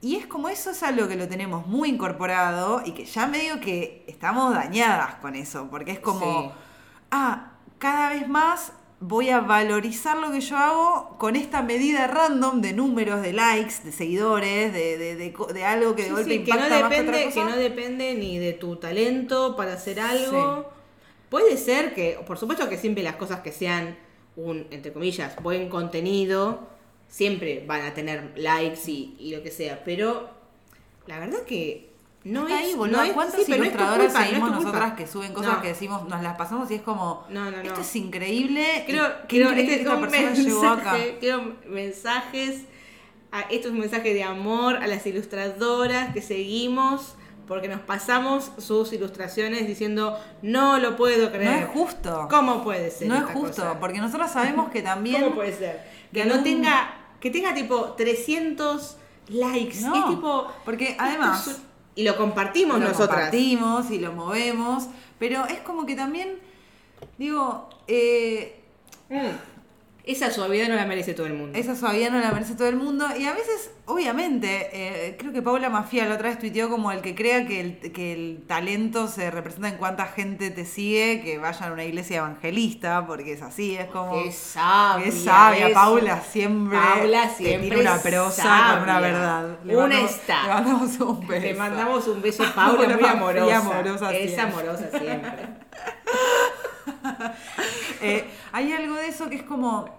Y es como eso es algo que lo tenemos muy incorporado y que ya medio que estamos dañadas con eso, porque es como, Sí. ah, cada vez más voy a valorizar lo que yo hago con esta medida random de números, de likes, de seguidores, de, de, de de algo que de Sí, golpe sí, que no impacta más que depende, que no depende ni de tu talento para hacer algo. Puede ser que, por supuesto que siempre las cosas que sean un, entre comillas, buen contenido, siempre van a tener likes y, y lo que sea, pero la verdad que no Está es, ahí, boludo. no es- ¿Cuántas sí, no ilustradoras no seguimos culpa. nosotras que suben cosas No. que decimos, nos las pasamos y es como, No, no, no. esto es increíble, qué creo increíble este esta llegó acá. quiero mensajes, a, esto es un mensaje de amor a las ilustradoras que seguimos, porque nos pasamos sus ilustraciones diciendo, no lo puedo No creer. es justo. ¿Cómo puede ser? No es justo, cosa? porque nosotros sabemos que también... ¿Cómo puede ser? Que que no tenga, que tenga tipo 300 likes. No, es tipo. porque además- Y lo compartimos lo nosotras. compartimos y lo movemos, pero es como que también, digo, eh, Mm. Esa suavidad no la merece todo el mundo. esa suavidad no la merece todo el mundo y a veces, obviamente, eh, creo que Paula Mafia la otra vez tuiteó como el que crea que el, que el talento se representa en cuánta gente te sigue, que vayan a una iglesia evangelista, porque es así, es como... Qué sabia. Qué sabia. Paula siempre. Paula te siempre tiene una prosa sabia. con una verdad. Le Una mandamos- está. Le mandamos un beso. Te mandamos un beso, *laughs* Paula, Paula muy amorosa. amorosa es siempre. amorosa siempre. *laughs* Eh, hay algo de eso que es como.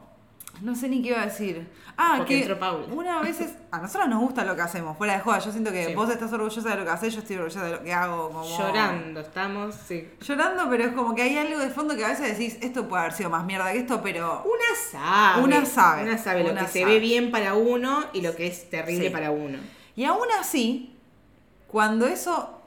No sé ni qué iba a decir. Ah, Porque que entró Paula. una veces. A nosotros nos gusta lo que hacemos, fuera de joda. Yo siento que Sí. vos estás orgullosa de lo que haces, yo estoy orgullosa de lo que hago. Como... Llorando, estamos, sí. Llorando, pero es como que hay algo de fondo que a veces decís, esto puede haber sido más mierda que esto, pero. Una sabe. Una sabe, Una sabe lo una que se ve bien para uno y lo que es terrible Sí. para uno. Y aún así, cuando eso.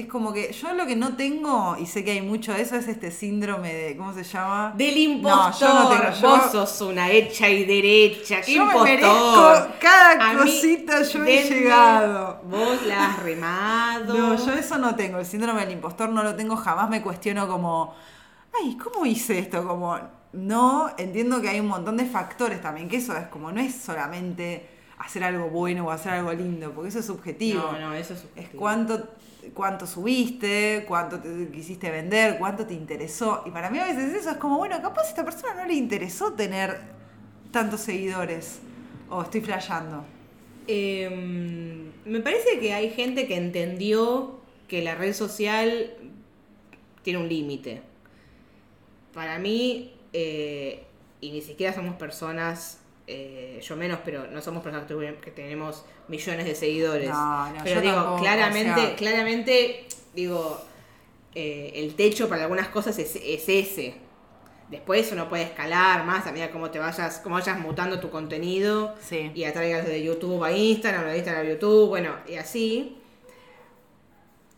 Es como que yo lo que no tengo, y sé que hay mucho de eso, es este síndrome de. ¿Cómo se llama? Del No, impostor. yo no tengo. Yo, Vos sos una hecha y derecha. ¿Qué Yo me impostor? merezco cada A mí, cosita, yo he llegado. Vos la has remado. No, yo eso no tengo. El síndrome del impostor no lo tengo. Jamás me cuestiono como, ay, ¿cómo hice esto? Como, no, entiendo que hay un montón de factores también. Que eso es como, no es solamente hacer algo bueno o hacer algo lindo, porque eso es subjetivo. No, no, eso es. Es subjetivo. cuánto, cuánto subiste, cuánto te quisiste vender, cuánto te interesó. Y para mí a veces eso es como, bueno, capaz a esta persona no le interesó tener tantos seguidores. O estoy flasheando. Eh, me parece que hay gente que entendió que la red social tiene un límite. Para mí, eh, y ni siquiera somos personas, eh, yo menos, pero no somos personas que tenemos millones de seguidores. No, no, pero digo, tampoco, claramente, o sea- claramente, digo, eh, el techo para algunas cosas es, es ese. Después uno puede escalar más a medida como te vayas, como vayas mutando tu contenido Sí. y atraigas de YouTube a Instagram, de Instagram a YouTube, bueno, y así.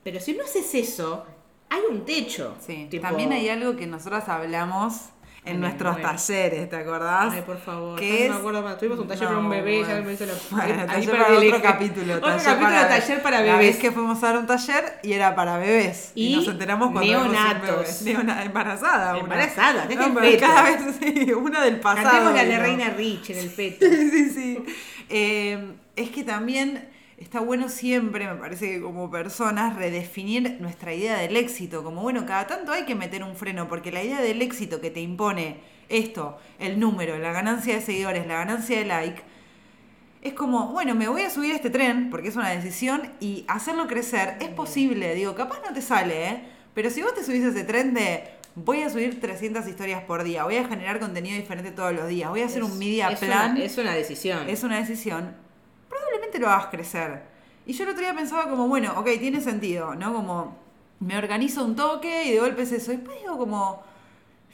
Pero si no haces eso, hay un techo. Sí, Tipo, también hay algo que nosotras hablamos en Ay, nuestros muero. talleres, ¿te acordás? Ay, por favor. ¿Qué ya es? no me acuerdo más. Tuvimos un taller No, para un bebé, ya bueno. me hizo la. Bueno, taller para el otro capítulo. Otro taller capítulo, para, taller para La bebés. vez que fuimos a dar un taller y era para bebés. Y, Y nos enteramos cuando neonatos. bebé. Neona- embarazada. una. Embarazada, No, el feto. cada vez *laughs* sí, una del pasado. Cantemos la de vino. Reina Rich en el feto. Sí, sí, sí. Eh, es que también está bueno siempre, me parece que como personas, redefinir nuestra idea del éxito. Como, bueno, cada tanto hay que meter un freno, porque la idea del éxito que te impone esto, el número, la ganancia de seguidores, la ganancia de like, es como, bueno, me voy a subir a este tren, porque es una decisión, y hacerlo crecer es posible. Digo, capaz no te sale, ¿eh? Pero si vos te subís a ese tren de voy a subir 300 historias por día, voy a generar contenido diferente todos los días, voy a hacer Es- un media es plan Una, es una decisión. es una decisión, probablemente lo hagas crecer. Y yo el otro día pensaba como, bueno, ok, tiene sentido, ¿no? Como me organizo un toque y de golpe es eso. Y después digo como,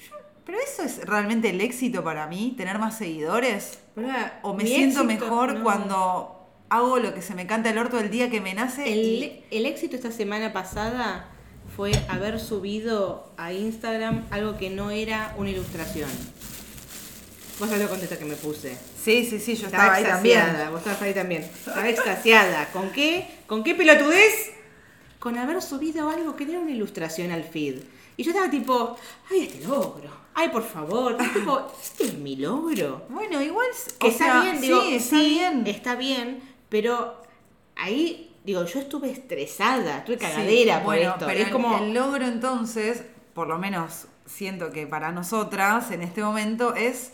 yo- pero eso es realmente el éxito para mí, tener más seguidores. O me siento éxito- mejor no. cuando hago lo que se me canta el orto el día que me nace. El, y- el éxito esta semana pasada fue haber subido a Instagram algo que no era una ilustración. Vos sabés lo contenta que me puse. Sí, sí, sí, yo Estaba estaba ahí extasiada, también. vos estabas ahí también. Estaba extasiada. ¿Con qué? ¿Con qué pelotudez? Con haber subido algo que era una ilustración al feed. Y yo estaba tipo, ay, este logro. Ay, por favor. Tipo, este es mi logro. Bueno, igual. Que está sea, bien, digo, sí, está sí, bien. está bien, pero ahí, digo, yo estuve estresada, estuve cagadera Sí, por bueno, esto. Pero es como. el logro entonces, por lo menos siento que para nosotras en este momento es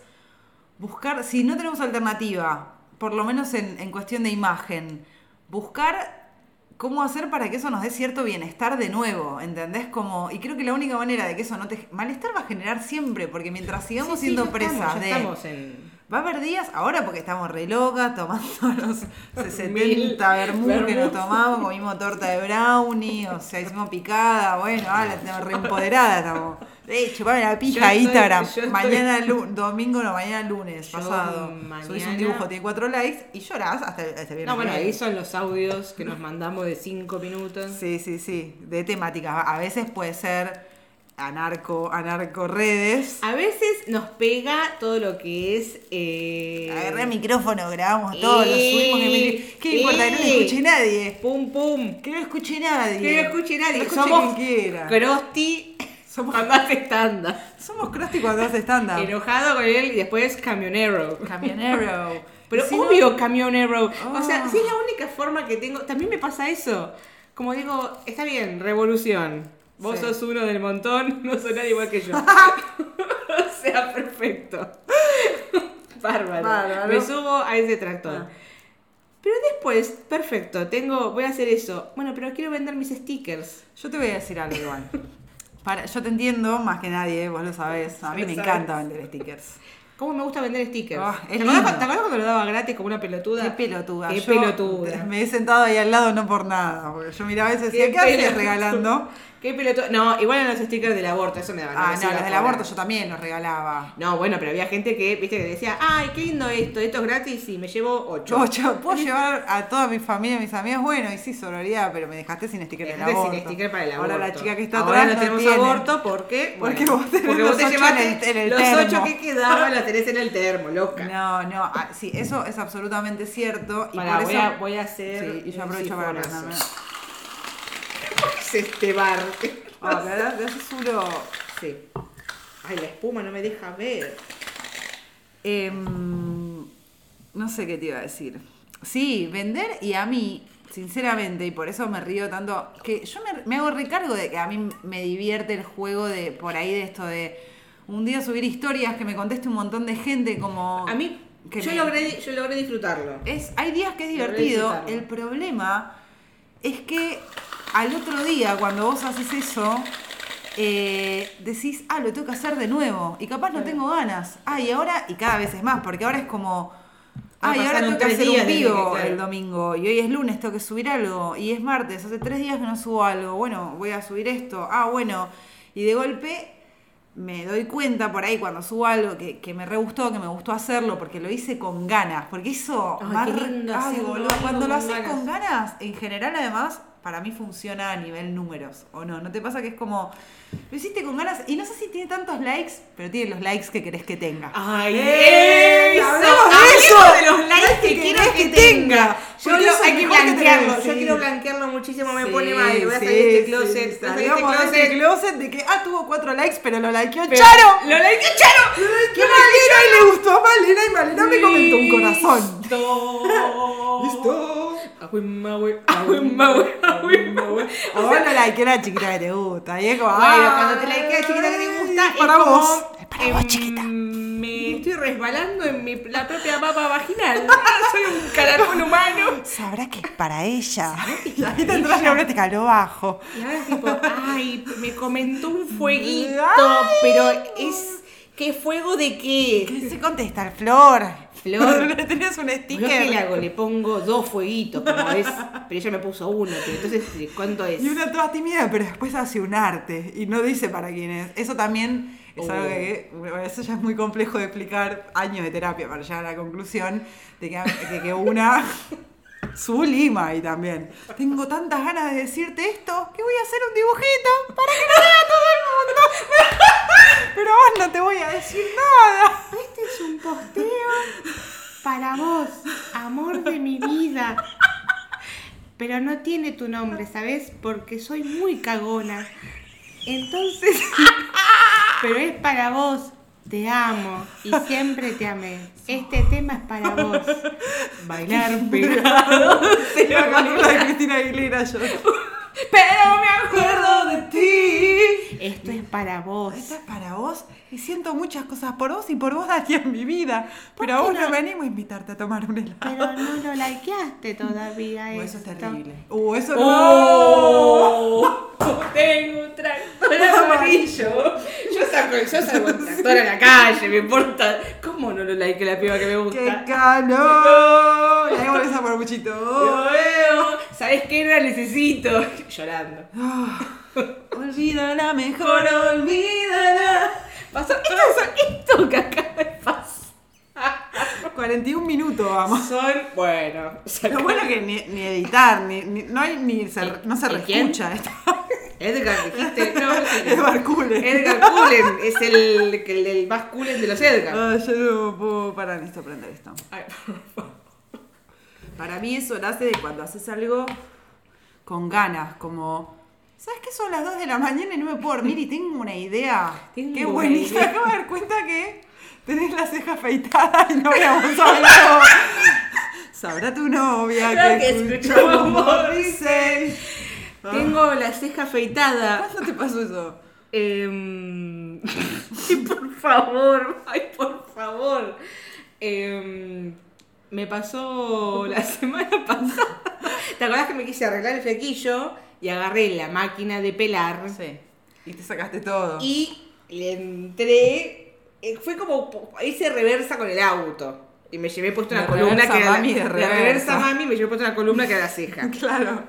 buscar, si no tenemos alternativa, por lo menos en, en cuestión de imagen, buscar cómo hacer para que eso nos dé cierto bienestar de nuevo, ¿entendés? Como, y creo que la única manera de que eso no te... Malestar va a generar siempre, porque mientras sigamos Sí, sí, siendo presas de... estamos en. Va a haber días, ahora porque estamos re locas, tomando los *laughs* Mil 70 vermú que nos tomamos, comimos torta de brownie, o sea, hicimos picada, bueno, tenemos re empoderada, estamos. *laughs* Eh, chupame la pija a Instagram. estoy- Mañana, domingo, no, mañana lunes, Yo pasado. mañana- Subís un dibujo, tiene cuatro likes y llorás hasta, hasta el viernes. No, bueno, ahí son los audios que nos mandamos de 5 minutos. Sí, sí, sí, de temáticas. A veces puede ser anarco, anarco redes. A veces nos pega todo lo que es. Eh, Agarré el micrófono, grabamos todo, lo subimos. Eh, ¿Qué importa? Que no lo eh. escuche nadie. Pum, pum. Que no lo escuche nadie. Que no escuche nadie. Que lo escuche Somos. Krusty Somos, cuando hace stand-up. somos Krusty cuando hace stand-up. Enojado con él y después camionero. Camionero. *laughs* Pero no- obvio, camionero. O sea, Oh. si es la única forma que tengo. También me pasa eso. Como digo, está bien, revolución. Vos Sí. sos uno del montón, *laughs* no sos nadie igual que yo. *laughs* o sea, perfecto. Bárbaro. Bárbaro. Me subo a ese tractor. Ah. Pero después, perfecto, tengo, voy a hacer eso. Bueno, pero quiero vender mis stickers. Yo te voy a decir algo igual. Para, yo te entiendo más que nadie, vos lo sabés. A mí me encanta vender stickers. ¿Cómo me gusta vender stickers? Es ¿Te, acuerdas, lindo. te acuerdas cuando lo daba gratis como una pelotuda? Qué pelotuda. Qué Yo pelotuda. Me he sentado ahí al lado no por nada. Porque yo miraba eso y decía, Qué ¿qué haces regalando? Qué pelotuda. No, igual en los stickers del aborto, eso me daba. Ah, no, los del aborto yo también los regalaba. No, bueno, pero había gente que, viste, que decía, ay, qué lindo esto, esto es gratis y me llevo ocho. Yo puedo llevar a toda mi familia, mis amigos, bueno, y sí, sororidad, pero me dejaste sin sticker del aborto. sin sticker para el aborto. Ahora la chica que está Ahora atrás no tenemos tiene. aborto porque, Porque bueno, vos tenés porque los vos te ocho llevaste en el- en el los termo. ocho que quedaban los tenés en el termo, loca. No, no, ah, sí, eso es absolutamente cierto. Y Pará, por voy, eso. a, voy a hacer. Sí, y yo un aprovecho para sifonazo. aprenderme. ¿Qué es este bar? Ah, ¿verdad? De uno. Sí. Ay, la espuma no me deja ver. Em, no sé qué te iba a decir. Sí, vender y a mí, sinceramente, y por eso me río tanto, que yo me, me hago recargo de que a mí me divierte el juego de por ahí de esto de un día subir historias que me conteste un montón de gente como... A mí, que yo, me- logré, yo logré disfrutarlo. Es, hay días que es divertido. El problema es que al otro día, cuando vos haces eso, eh, decís, ah, lo tengo que hacer de nuevo. Y capaz no tengo ganas. Ah, y ahora, y cada vez es más, porque ahora es como. Ah, y ahora tengo que hacer un vivo el domingo. Y hoy es lunes, tengo que subir algo. Y es martes, hace tres días que no subo algo. Bueno, voy a subir esto. Ah, bueno. Y de golpe me doy cuenta por ahí cuando subo algo que, que me re gustó, que me gustó hacerlo, porque lo hice con ganas. Porque eso. Ay, mar- qué lindo Ay, boludo, Cuando lo haces con ganas, en general además, para mí funciona a nivel números. ¿O no? ¿No te pasa que es como. Lo hiciste con ganas y no sé si tiene tantos likes, pero tiene los likes que querés que tenga. Ay, ¡Eh! eso. De eso. de los likes que, que quiero querés que que tenga. tenga. Yo lo, hay que blanquearlo. tener, Yo sí. quiero blanquearlo muchísimo, me Sí, pone mal. Voy a salir sí, de este sí, closet. sí. a salir de Salgamos de este este closet. closet de que, ah, tuvo cuatro likes, pero lo likeó Pero- Charo. ¡Lo likeó Charo! ¡Qué Malena! Y le gustó Malena y Malena me comentó un corazón. Listo. *laughs* Listo. *laughs* Ahuimahue. A vos lo likeó la chiquita que te gusta. Y es como, Bueno, ay, cuando te likea chiquita que te gusta, es para como, vos. Es para vos, em, chiquita. Me *laughs* estoy resbalando en mi, la propia papa vaginal. *laughs* Soy un caracol humano. Sabrá que es para ella. Y ahí te entras y ahora te caló bajo. Y ahora es tipo, ay, me comentó un fueguito, Ay. pero es. ¿Qué fuego de qué? ¿Qué se contesta? Flor. Flor. *laughs* ¿Le tenías un sticker? qué le hago, le pongo dos fueguitos, como *laughs* es, pero ella me puso uno, pero entonces, ¿cuánto es? Y una toda tímida, pero después hace un arte y no dice para quién es. Eso también es Oh. algo que, bueno, eso ya es muy complejo de explicar, años de terapia para llegar a la conclusión de que, una *laughs* sublima ahí también. Tengo tantas ganas de decirte esto que voy a hacer un dibujito para que lo vea todo el mundo. Pero vos no te voy a decir nada. Este es un posteo para vos, amor de mi vida. Pero no tiene tu nombre, ¿sabes? Porque soy muy cagona. Entonces, pero es para vos. Te amo y siempre te amé. Este tema es para vos. Bailar *laughs* pegado. Sí, la película de Cristina Aguilera yo. Pero me acuerdo de ti. Esto es para vos. Esto es para vos y siento muchas cosas por vos y por vos *laughs* daría en mi vida. ¿Por Pero qué aún no? no venimos a invitarte a tomar un helado. Pero no lo likeaste todavía. *laughs* Uh, eso es terrible. Uh, eso no. ¡Oh! *laughs* Tengo un tractor amarillo. Yo saco, yo saco un tractor a la calle, me importa. ¿Cómo no lo like la piba que me ¡Qué gusta? calor! Y ahí volvés a por muchito. Veo. ¿Sabes qué? No la necesito. Llorando. Olvídala mejor, olvídala. Pasó esto, esto que acaba de pasar. 41 minutos, vamos. Son, bueno, Lo bueno que ni, ni editar, ni, ni- no hay ni se, no se ¿El quién? reescucha esto. Edgar, dijiste. No, no sé. Edward Cullen. Edgar Cullen es el, que- el, del más Cullen de los Edgar. Ah, yo no puedo parar, necesito aprender esto. Ay, por favor. Para mí eso nace de cuando haces algo con ganas, como... ¿Sabes qué? Son las 2 de la mañana y no me puedo dormir y tengo una idea. *laughs* Tengo Qué buenísima. idea. Acabo de dar cuenta que tenés la ceja afeitada y no habíamos *laughs* hablado. Sabrá tu novia que, que escuchó. Ah. *laughs* Tengo la ceja afeitada. ¿Cuándo te pasó eso? Ay, por favor, ay, por favor. Em, me pasó la semana pasada. ¿Te acordás que me quise arreglar el flequillo y agarré la máquina de pelar Sí. Y te sacaste todo. y le entré? eh, Fue como hice reversa con el auto. Y me llevé puesto una De columna que era la- de la reversa. reversa mami, me llevé puesto una columna que era la ceja. *laughs* Claro.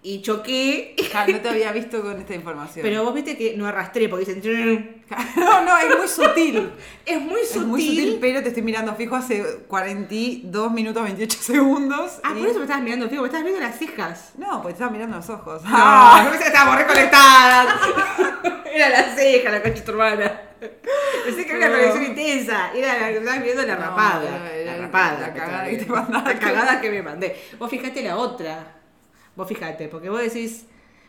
Y choqué. No te había visto con esta información. Pero vos viste que no arrastré porque dicen. No, no, es muy sutil. Es muy Es sutil. muy sutil, pero te estoy mirando fijo hace 42 minutos 28 segundos. Ah, y- por eso me estabas mirando, fijo, me estabas viendo las cejas. No, pues te estaba mirando los ojos. Ah, yo pensé que estábamos reconectadas. *laughs* Era la ceja, la concha hermana. Pensé que era una No. conexión intensa. Era la que estabas viendo la No, rapada. era- era la rapada. la cagada que te mandaste. La cagada que me mandé. Vos fijate la otra. Vos fijate, porque vos decís.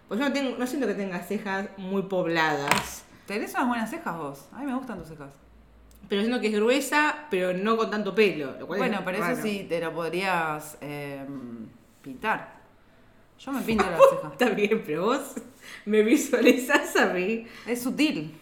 Pues yo no, tengo, no siento que tengas cejas muy pobladas. Tenés unas buenas cejas vos. A mí me gustan tus cejas. Pero siento que es gruesa, pero no con tanto pelo. Lo cual es Bueno, pero raro. eso sí te lo podrías eh, pintar. Yo me *laughs* pinto las cejas. Está bien, pero vos me visualizás a mí. Es sutil.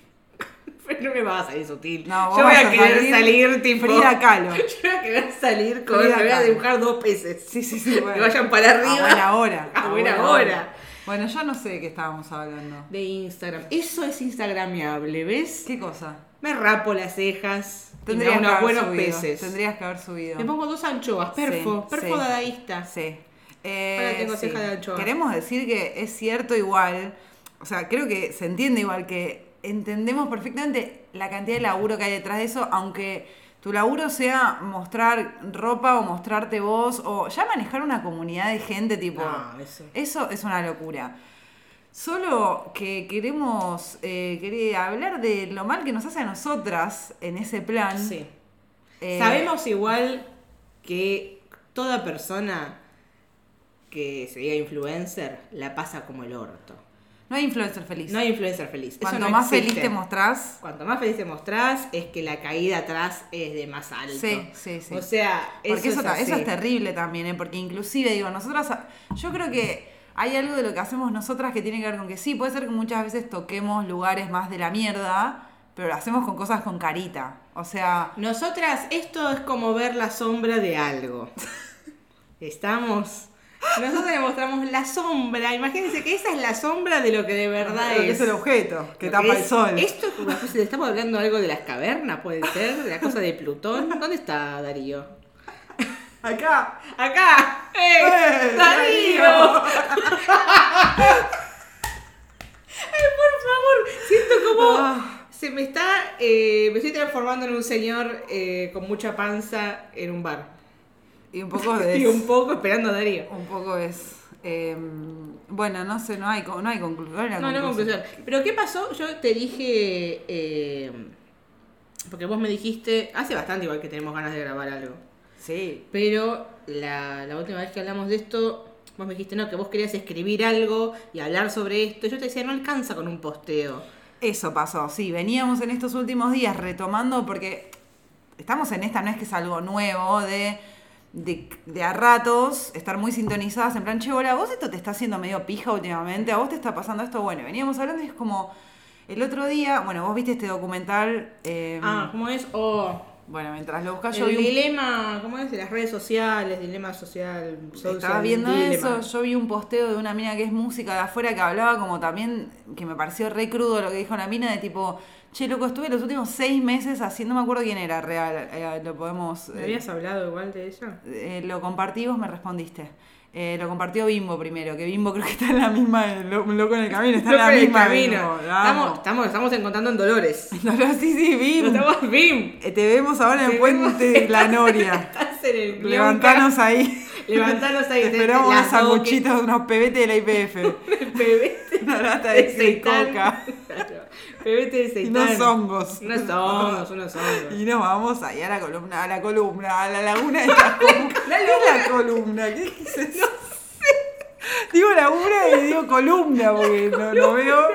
Pero *laughs* no me vas a salir sutil. No, yo voy a a querer salir salir, tipo. Frida Kahlo. *laughs* Yo voy a querer salir con. Frida me voy a dibujar dos peces. Sí, sí, sí. *laughs* Que vayan para arriba. A buena hora. A buena hora. Bueno, yo no sé de qué estábamos hablando. De Instagram. Eso es instagramiable, ¿ves? ¿Qué cosa? Me rapo las cejas. Tendrías que unos haber buenos subido. peces. Tendrías que haber subido. Me pongo dos anchoas. Perfo. Sí, perfo sí. dadaísta. Sí. Eh, Ahora tengo ceja de anchoa. Queremos decir que es cierto igual, o sea, creo que se entiende igual que entendemos perfectamente la cantidad de laburo que hay detrás de eso, aunque tu laburo sea mostrar ropa o mostrarte vos o ya manejar una comunidad de gente tipo... No, eso. Eso es una locura. Solo que queremos eh, hablar de lo mal que nos hace a nosotras en ese plan. Sí. Eh, Sabemos igual que toda persona que se diga influencer la pasa como el orto. No hay influencer feliz. No hay influencer feliz. Eso Cuanto no más existe. feliz te mostrás, Cuanto más feliz te mostrás, es que la caída atrás es de más alto. Sí, sí, sí. O sea, Porque eso, es eso es terrible también, ¿eh? porque inclusive, digo, nosotras, yo creo que hay algo de lo que hacemos nosotras que tiene que ver con que sí, puede ser que muchas veces toquemos lugares más de la mierda, pero lo hacemos con cosas con carita. O sea, Nosotras, esto es como ver la sombra de algo. *laughs* ¿Estamos? Nosotros le mostramos la sombra. Imagínense que esa es la sombra de lo que de verdad lo que es. es el objeto que Lo tapa que el sol. Esto es como una de- estamos hablando algo de las cavernas, puede ser, de la cosa de Plutón. ¿Dónde está Darío? Acá. ¡Acá! ¡Eh! ¡Eh, ¡Darío! Darío! ¡Ay, por favor! Siento como. Ah. Se me está. eh, me estoy transformando en un señor eh, con mucha panza en un bar. Y un poco *laughs* de... Y un poco esperando a Darío. Un poco es... eh, bueno, no sé, no hay, no hay conclusión. No, no conclusión. Pero ¿qué pasó? Yo te dije. eh, porque vos me dijiste. Hace bastante igual que tenemos ganas de grabar algo. Sí. Pero la, la última vez que hablamos de esto, vos me dijiste, no, que vos querías escribir algo y hablar sobre esto. Y yo te decía, no alcanza con un posteo. Eso pasó, sí, veníamos en estos últimos días retomando porque estamos en esta, no es que es algo nuevo, de, de, de a ratos estar muy sintonizadas en plan, che, hola, vos esto te está haciendo medio pija últimamente, a vos te está pasando esto, bueno, veníamos hablando y es como, el otro día, bueno, vos viste este documental, eh, Ah, ¿cómo es? Oh, bueno, mientras lo buscas yo el vi un dilema, ¿cómo es? De las redes sociales, dilema social. social Estaba viendo eso, yo vi un posteo de una mina que es música de afuera que hablaba como también, que me pareció re crudo lo que dijo la mina, de tipo, che, loco, estuve los últimos seis meses haciendo, no me acuerdo quién era real, eh, lo podemos... ¿Me eh, habías hablado igual de ella? eh, lo compartí, vos me respondiste. Eh, lo compartió Bimbo primero, que Bimbo creo que está en la misma, lo- loco en el camino, está en la el misma camino. Estamos, estamos, estamos encontrando en Dolores. *laughs* No, sí, sí, Bim. Estamos BIM. Eh, Te vemos ahora en Te Puente de la *laughs* Noria. Estás en el Levantanos ahí. Levantanos ahí. *laughs* Esperamos unos sanguchitos, unos pebetes de la IPF. Pebete Una lata de seitán. coca. Pebete de seitán. unos hongos. Unos hongos, unos hongos. Y nos vamos ahí a la columna, a la columna, a la laguna de. *laughs* ¿Qué es la columna? ¿Qué es eso? Digo laguna y digo columna porque no, no veo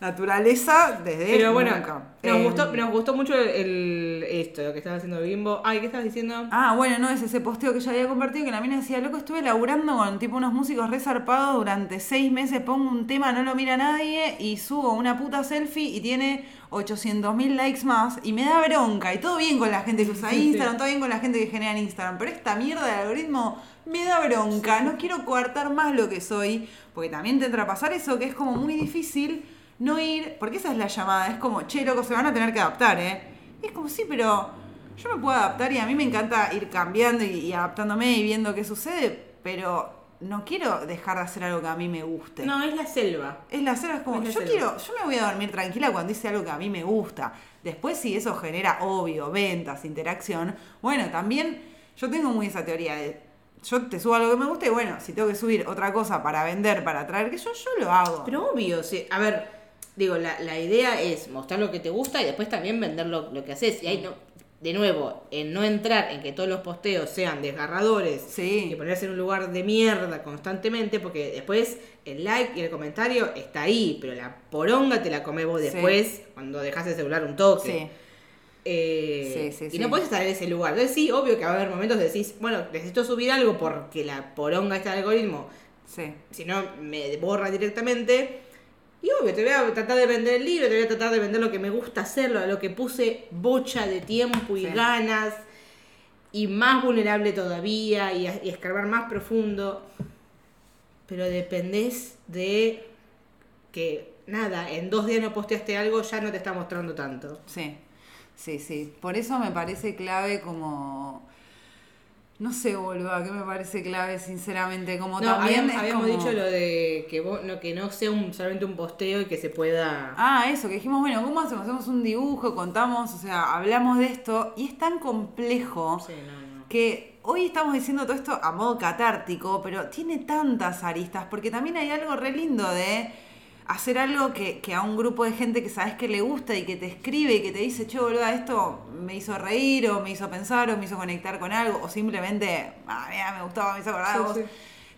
naturaleza desde Pero bueno, nunca. nos, Eh, gustó, nos gustó mucho el, el- esto, lo que estaba haciendo Bimbo. Ay, ¿qué estabas diciendo? Ah, bueno, no, es ese posteo que yo había compartido que la mina decía, loco, estuve laburando con tipo unos músicos resarpados durante seis meses, pongo un tema, no lo mira nadie y subo una puta selfie y tiene 800.000 likes más y me da bronca y todo bien con la gente que usa *laughs* Sí, sí. Instagram, todo bien con la gente que genera en Instagram, pero esta mierda de algoritmo me da bronca, no quiero coartar más lo que soy, porque también te entra a pasar eso que es como muy difícil no ir, porque esa es la llamada, es como, che, loco, se van a tener que adaptar, ¿eh? Y es como, sí, pero yo me puedo adaptar y a mí me encanta ir cambiando y, y adaptándome y viendo qué sucede, pero no quiero dejar de hacer algo que a mí me guste. No, es la selva. Es la selva, es como, Es yo selva. quiero, yo me voy a dormir tranquila cuando hice algo que a mí me gusta. Después, si eso genera, obvio, ventas, interacción, bueno, también yo tengo muy esa teoría de, yo te subo algo que me gusta y bueno, si tengo que subir otra cosa para vender, para atraer, que yo, yo lo hago. Pero obvio, sí. a ver, digo, la, la idea es mostrar lo que te gusta y después también vender lo, lo que haces. Y ahí no, de nuevo, en no entrar en que todos los posteos sean desgarradores Sí. y ponerse en un lugar de mierda constantemente, porque después el like y el comentario está ahí, pero la poronga te la comes vos Sí. después cuando dejas el celular un toque. sí. Eh, Sí, sí, y sí. no puedes estar en ese lugar. Entonces sí, obvio que va a haber momentos de decís, bueno, necesito subir algo porque la poronga está del algoritmo si no me borra directamente. Y obvio, te voy a tratar de vender el libro, te voy a tratar de vender lo que me gusta hacerlo, a lo que puse bocha de tiempo y Sí. ganas, y más vulnerable todavía, y, y escarbar más profundo. Pero dependés de que, nada, en dos días no posteaste algo, ya no te está mostrando tanto. Sí, sí, sí. Por eso me parece clave como... No sé, boluda, ¿qué me parece clave, sinceramente? Como No, también habíamos, habíamos como- dicho lo de que, vos, no, que no sea un, solamente un posteo y que se pueda... Ah, eso, que dijimos, bueno, ¿cómo hacemos? Hacemos un dibujo, contamos, o sea, hablamos de esto y es tan complejo Sí, no, no. que hoy estamos diciendo todo esto a modo catártico, pero tiene tantas aristas, porque también hay algo re lindo de hacer algo que, que a un grupo de gente que sabes que le gusta y que te escribe y que te dice, che, boluda, esto me hizo reír o me hizo pensar o me hizo conectar con algo, o simplemente, ah, mira, me gustaba, me hizo acordar Sí, vos. sí.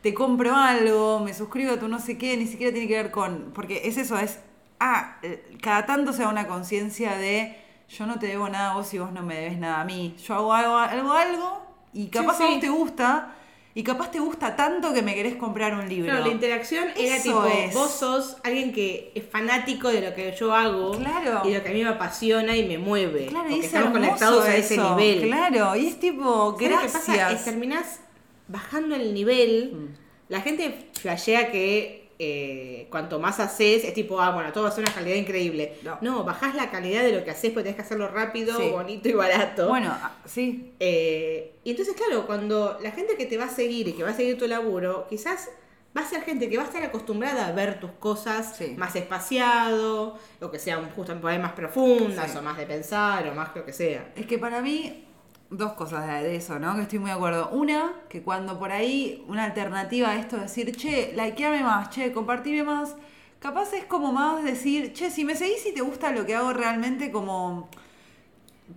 Te compro algo, me suscribo a tu no sé qué, ni siquiera tiene que ver con. Porque es eso, es. Ah, eh, cada tanto se da una conciencia de yo no te debo nada a vos y vos no me debes nada a mí. Yo hago algo, algo, algo, y capaz Sí, a vos te gusta, y capaz te gusta tanto que me querés comprar un libro. Claro, la interacción era Eso tipo, es. vos sos alguien que es fanático de lo que yo hago Claro. y lo que a mí me apasiona y me mueve. Claro, y es estamos conectados a ese nivel. Claro, y es tipo, ¿Sabes lo que pasa? gracias. Es terminás bajando el nivel. Mm. La gente flashea que eh, cuanto más haces, es tipo, ah, bueno, todo va a ser una calidad increíble. No. No, bajás la calidad de lo que haces porque tenés que hacerlo rápido, Sí. bonito y barato. Bueno, ah, sí, Eh, y entonces, claro, cuando la gente que te va a seguir y que va a seguir tu laburo, quizás va a ser gente que va a estar acostumbrada a ver tus cosas Sí. más espaciado, o que sean justamente más profundas, Sí. o más de pensar, o más lo que sea. Es que para mí, dos cosas de, eso, ¿no? Que estoy muy de acuerdo. Una, que cuando por ahí una alternativa a esto de decir, che, likeame más, che, compartime más, capaz es como más decir, che, si me seguís y te gusta lo que hago realmente, como.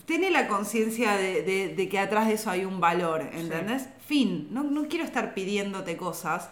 Tiene la conciencia de, de- de que atrás de eso hay un valor, ¿entendés? Fin, no, no quiero estar pidiéndote cosas.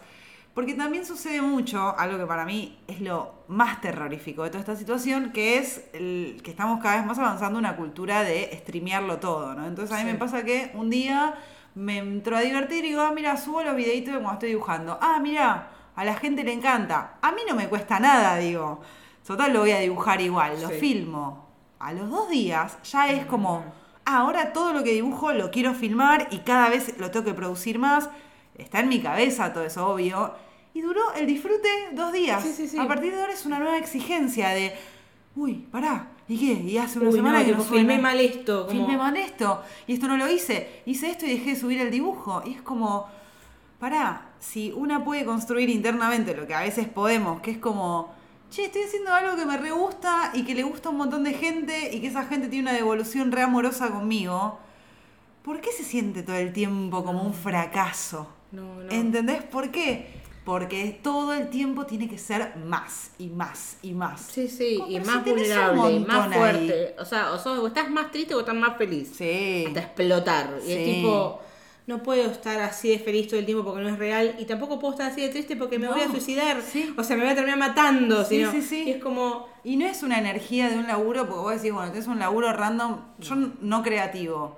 Porque también sucede mucho, algo que para mí es lo más terrorífico de toda esta situación, que es el, que estamos cada vez más avanzando una cultura de streamearlo todo, ¿no? Entonces a mí Sí. me pasa que un día me entró a divertir y digo, ah, mira, subo los videitos de cuando estoy dibujando. Ah, mira, a la gente le encanta. A mí no me cuesta nada, digo. Total, lo voy a dibujar igual, lo Sí. filmo. A los dos días ya es como, ah, ahora todo lo que dibujo lo quiero filmar y cada vez lo tengo que producir más. Está en mi cabeza todo eso, obvio. Y duró el disfrute dos días. Sí, sí, sí. A partir de ahora es una nueva exigencia de, uy, pará, ¿y qué? Y hace una Uy, semana no, que no filmé mal esto. Como... Filmé mal esto. Y esto no lo hice. Hice esto y dejé de subir el dibujo. Y es como, pará, si una puede construir internamente lo que a veces podemos, que es como, che, estoy haciendo algo que me re gusta y que le gusta a un montón de gente y que esa gente tiene una devolución re amorosa conmigo, ¿por qué se siente todo el tiempo como un fracaso? No, no. ¿Entendés por qué? Porque todo el tiempo tiene que ser más y más y más. Sí, sí, y pero más si vulnerable, y más ahí. fuerte. O sea, o, sos- o estás más triste o estás más feliz. Sí. Hasta explotar. Y es tipo, no puedo estar así de feliz todo el tiempo porque no es real. Y tampoco puedo estar así de triste porque me No. voy a suicidar. Sí. O sea, me voy a terminar matando. Sí, sí, sí. Y es como, Y no es una energía de un laburo, porque vos decís, bueno, tenés un laburo random, yo no creativo.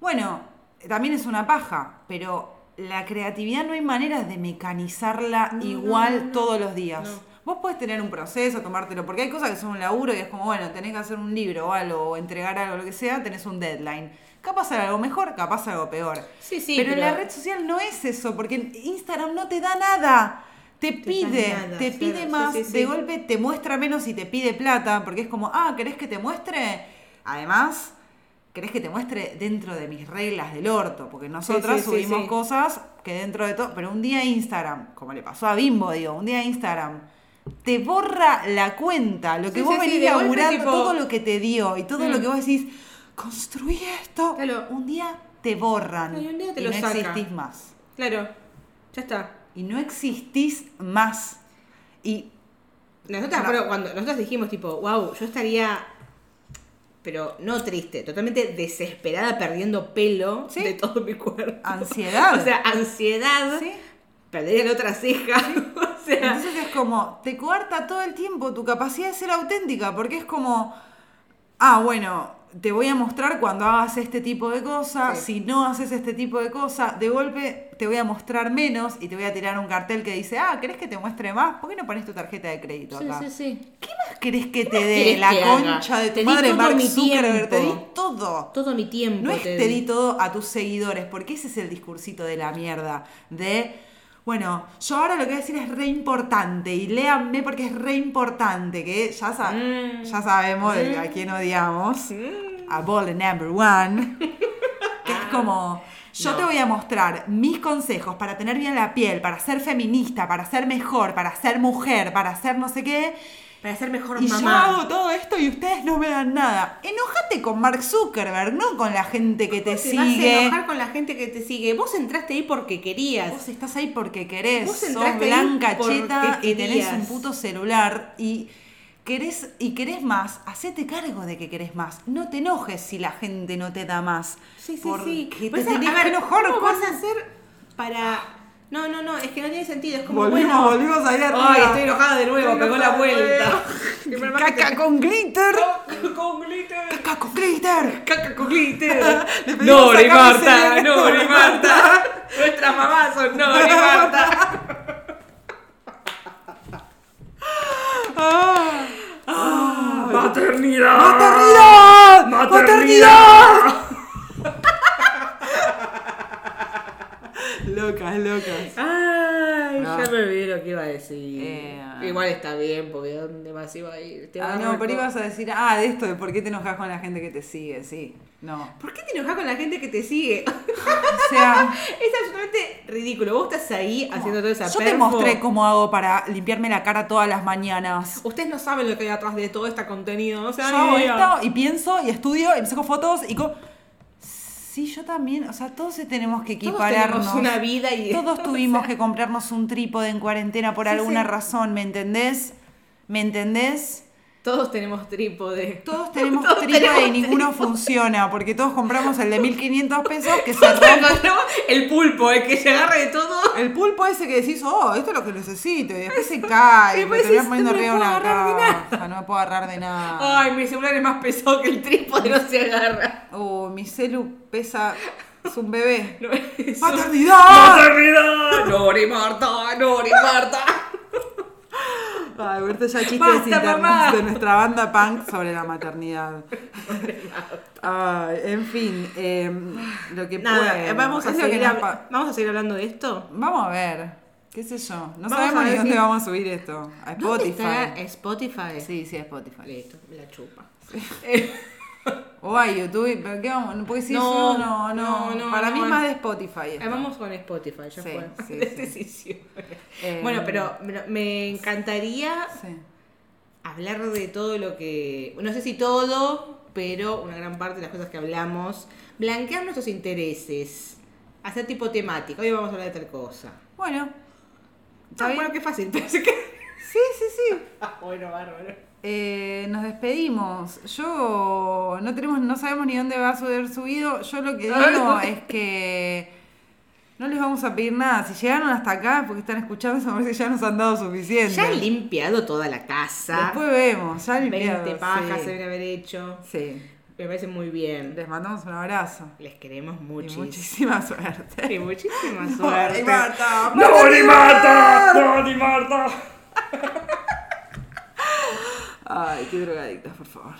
Bueno, también es una paja, pero la creatividad no hay manera de mecanizarla No, igual no, no, todos los días. Vos podés tener un proceso, tomártelo, porque hay cosas que son un laburo y es como, bueno, tenés que hacer un libro o algo, o entregar algo, lo que sea, tenés un deadline. Capaz algo mejor, capaz algo peor. Sí, sí, pero, en la pero- red social no es eso, porque Instagram no te da nada. Te pide, nada, te pide más, sí, sí. de golpe te muestra menos y te pide plata, porque es como, ah, ¿querés que te muestre? Además, ¿querés que te muestre dentro de mis reglas del orto? Porque nosotras sí, sí, subimos sí. cosas que dentro de todo, pero un día Instagram, como le pasó a Bimbo, digo, un día Instagram te borra la cuenta, lo que vos venís laburando, tipo- todo lo que te dio y todo Mm. lo que vos decís, construí esto, Claro. un día te borran Y un día te y lo no saca. existís más. claro, ya está. Y no existís más. Y Nosotras, No. pero cuando nosotros dijimos, tipo, wow, yo estaría, pero no triste, totalmente desesperada, perdiendo pelo Sí. de todo mi cuerpo. Ansiedad. *laughs* o sea, ansiedad. ¿Sí? Perdería la otra ceja. *laughs* o sea, Entonces es como, te coarta todo el tiempo tu capacidad de ser auténtica, porque es como, ah, bueno, te voy a mostrar cuando hagas este tipo de cosas, Sí. si no haces este tipo de cosas, de golpe te voy a mostrar menos y te voy a tirar un cartel que dice, ah, ¿querés que te muestre más? ¿Por qué no pones tu tarjeta de crédito acá? sí. ¿Qué más querés que te dé la haga? concha de tu Te madre, Mark Zuckerberg? Te di tiempo. todo. Todo mi tiempo. No es te di todo a tus seguidores, porque ese es el discursito de la mierda. De, bueno, yo ahora lo que voy a decir es re importante y léanme porque es re importante, que ya, sa- Mm. ya sabemos de a quién odiamos. A Ball number one. *laughs* que es como, yo No. te voy a mostrar mis consejos para tener bien la piel, para ser feminista, para ser mejor, para ser mujer, para ser no sé qué. Para ser mejor Y yo mamá. hago todo esto y ustedes no me dan nada. Enojate con Mark Zuckerberg, no con la gente que te, te vas a sigue. enojar con la gente que te sigue. Vos entraste ahí porque querías. Vos estás ahí porque querés, Vos sos entraste ahí blanca cheta y tenés un puto celular y querés y querés más, hacete cargo de que querés más. No te enojes si la gente no te da más. Sí, sí, sí. te Pero, tenés a ver, que ¿cómo con- vas a hacer para.? No, no, no, es que no tiene sentido. Es como. Volvimos, bueno, volvimos ahí arriba. Ay, estoy enojada de nuevo, Estoy pegó la vuelta. *laughs* Caca con glitter. con glitter. Caca con glitter. Caca con glitter. *laughs* Nori Cami Marta. Nori Marta. Nuestras mamás son Nori Marta. *laughs* Ah. Maternidad. ¡Maternidad! ¡Maternidad! Locas, locas. Ay, No. ya me olvidé lo que iba a decir. Eh, Igual está bien, porque ¿dónde más iba a ir? Te Ah, no, pero ibas a decir, ah, de esto, de por qué te enojas con la gente que te sigue, sí. No. ¿Por qué te enojas con la gente que te sigue? *laughs* O sea, *laughs* es absolutamente ridículo. Vos estás ahí haciendo toda esa yo te mostré cómo hago para limpiarme la cara todas las mañanas. Ustedes no saben lo que hay atrás de todo este contenido. O sea, Yo hago idea. esto y pienso y estudio y me saco fotos y co Sí, yo también, o sea, todos tenemos que Todos equipararnos. tenemos una vida y Todos tuvimos que comprarnos un trípode en cuarentena por Sí, alguna sí. razón, ¿me entendés? ¿Me entendés? Todos tenemos trípode. Todos tenemos Todos trípode tenemos y ninguno funciona, porque todos compramos el de *laughs* 1500 pesos que se rompe. El pulpo, el que se agarra de todo. El pulpo ese que decís, oh, esto es lo que necesito, y después se cae, Y me terminás poniendo no arriba puedo una agarrar de caja, no me puedo agarrar de nada. Ay, mi celular es más pesado que el trípode, no se agarra. Oh, mi celu pesa, es un bebé. No, es ¡Maternidad! ¡Maternidad! ¡Nori Marta! ¡Nori Marta! Ay, ahorita ya chistes internos de nuestra banda punk sobre la maternidad. Ay, en fin, eh, lo que Nada, pueda. eh, vamos a, seguir nos vamos a seguir hablando de esto. Vamos a ver, qué sé yo. No Vamos sabemos ni dónde si- vamos a subir esto. A ¿Dónde Spotify. estará Spotify? Sí, sí, a Spotify. Listo, me la chupa. O a YouTube, pero ¿qué vamos? Porque si No, eso no, no, no, no, Para mí no. es más de Spotify. esto. Ah, Vamos con Spotify, ya Sí, fue. sí, De *laughs* sí. decisión. Eh, Bueno, pero me- encantaría hablar de todo lo que. No sé si todo, pero una gran parte de las cosas que hablamos. Blanquear nuestros intereses. Hacer tipo temática. Hoy vamos a hablar de tal cosa. Bueno. ¿Está Ah, bueno, qué fácil. *laughs* Sí, sí, sí. *laughs* Ah, bueno, bárbaro. Eh, nos despedimos. Yo no tenemos, no sabemos ni dónde va a ser subido. Yo lo que *laughs* digo es que no les vamos a pedir nada. Si llegaron hasta acá porque están escuchando, me parece que ya nos han dado suficiente. Ya he limpiado toda la casa. Después vemos, ya limpiado. 20 pajas sí. se deben haber hecho. Sí. Me parece muy bien. Les mandamos un abrazo. Les queremos Y muchísimo. muchísima suerte. *laughs* Y muchísima *laughs* suerte. Marta, ¡No, ni Marta! ¡No, ni Marta! Ay, qué drogadictas, por favor.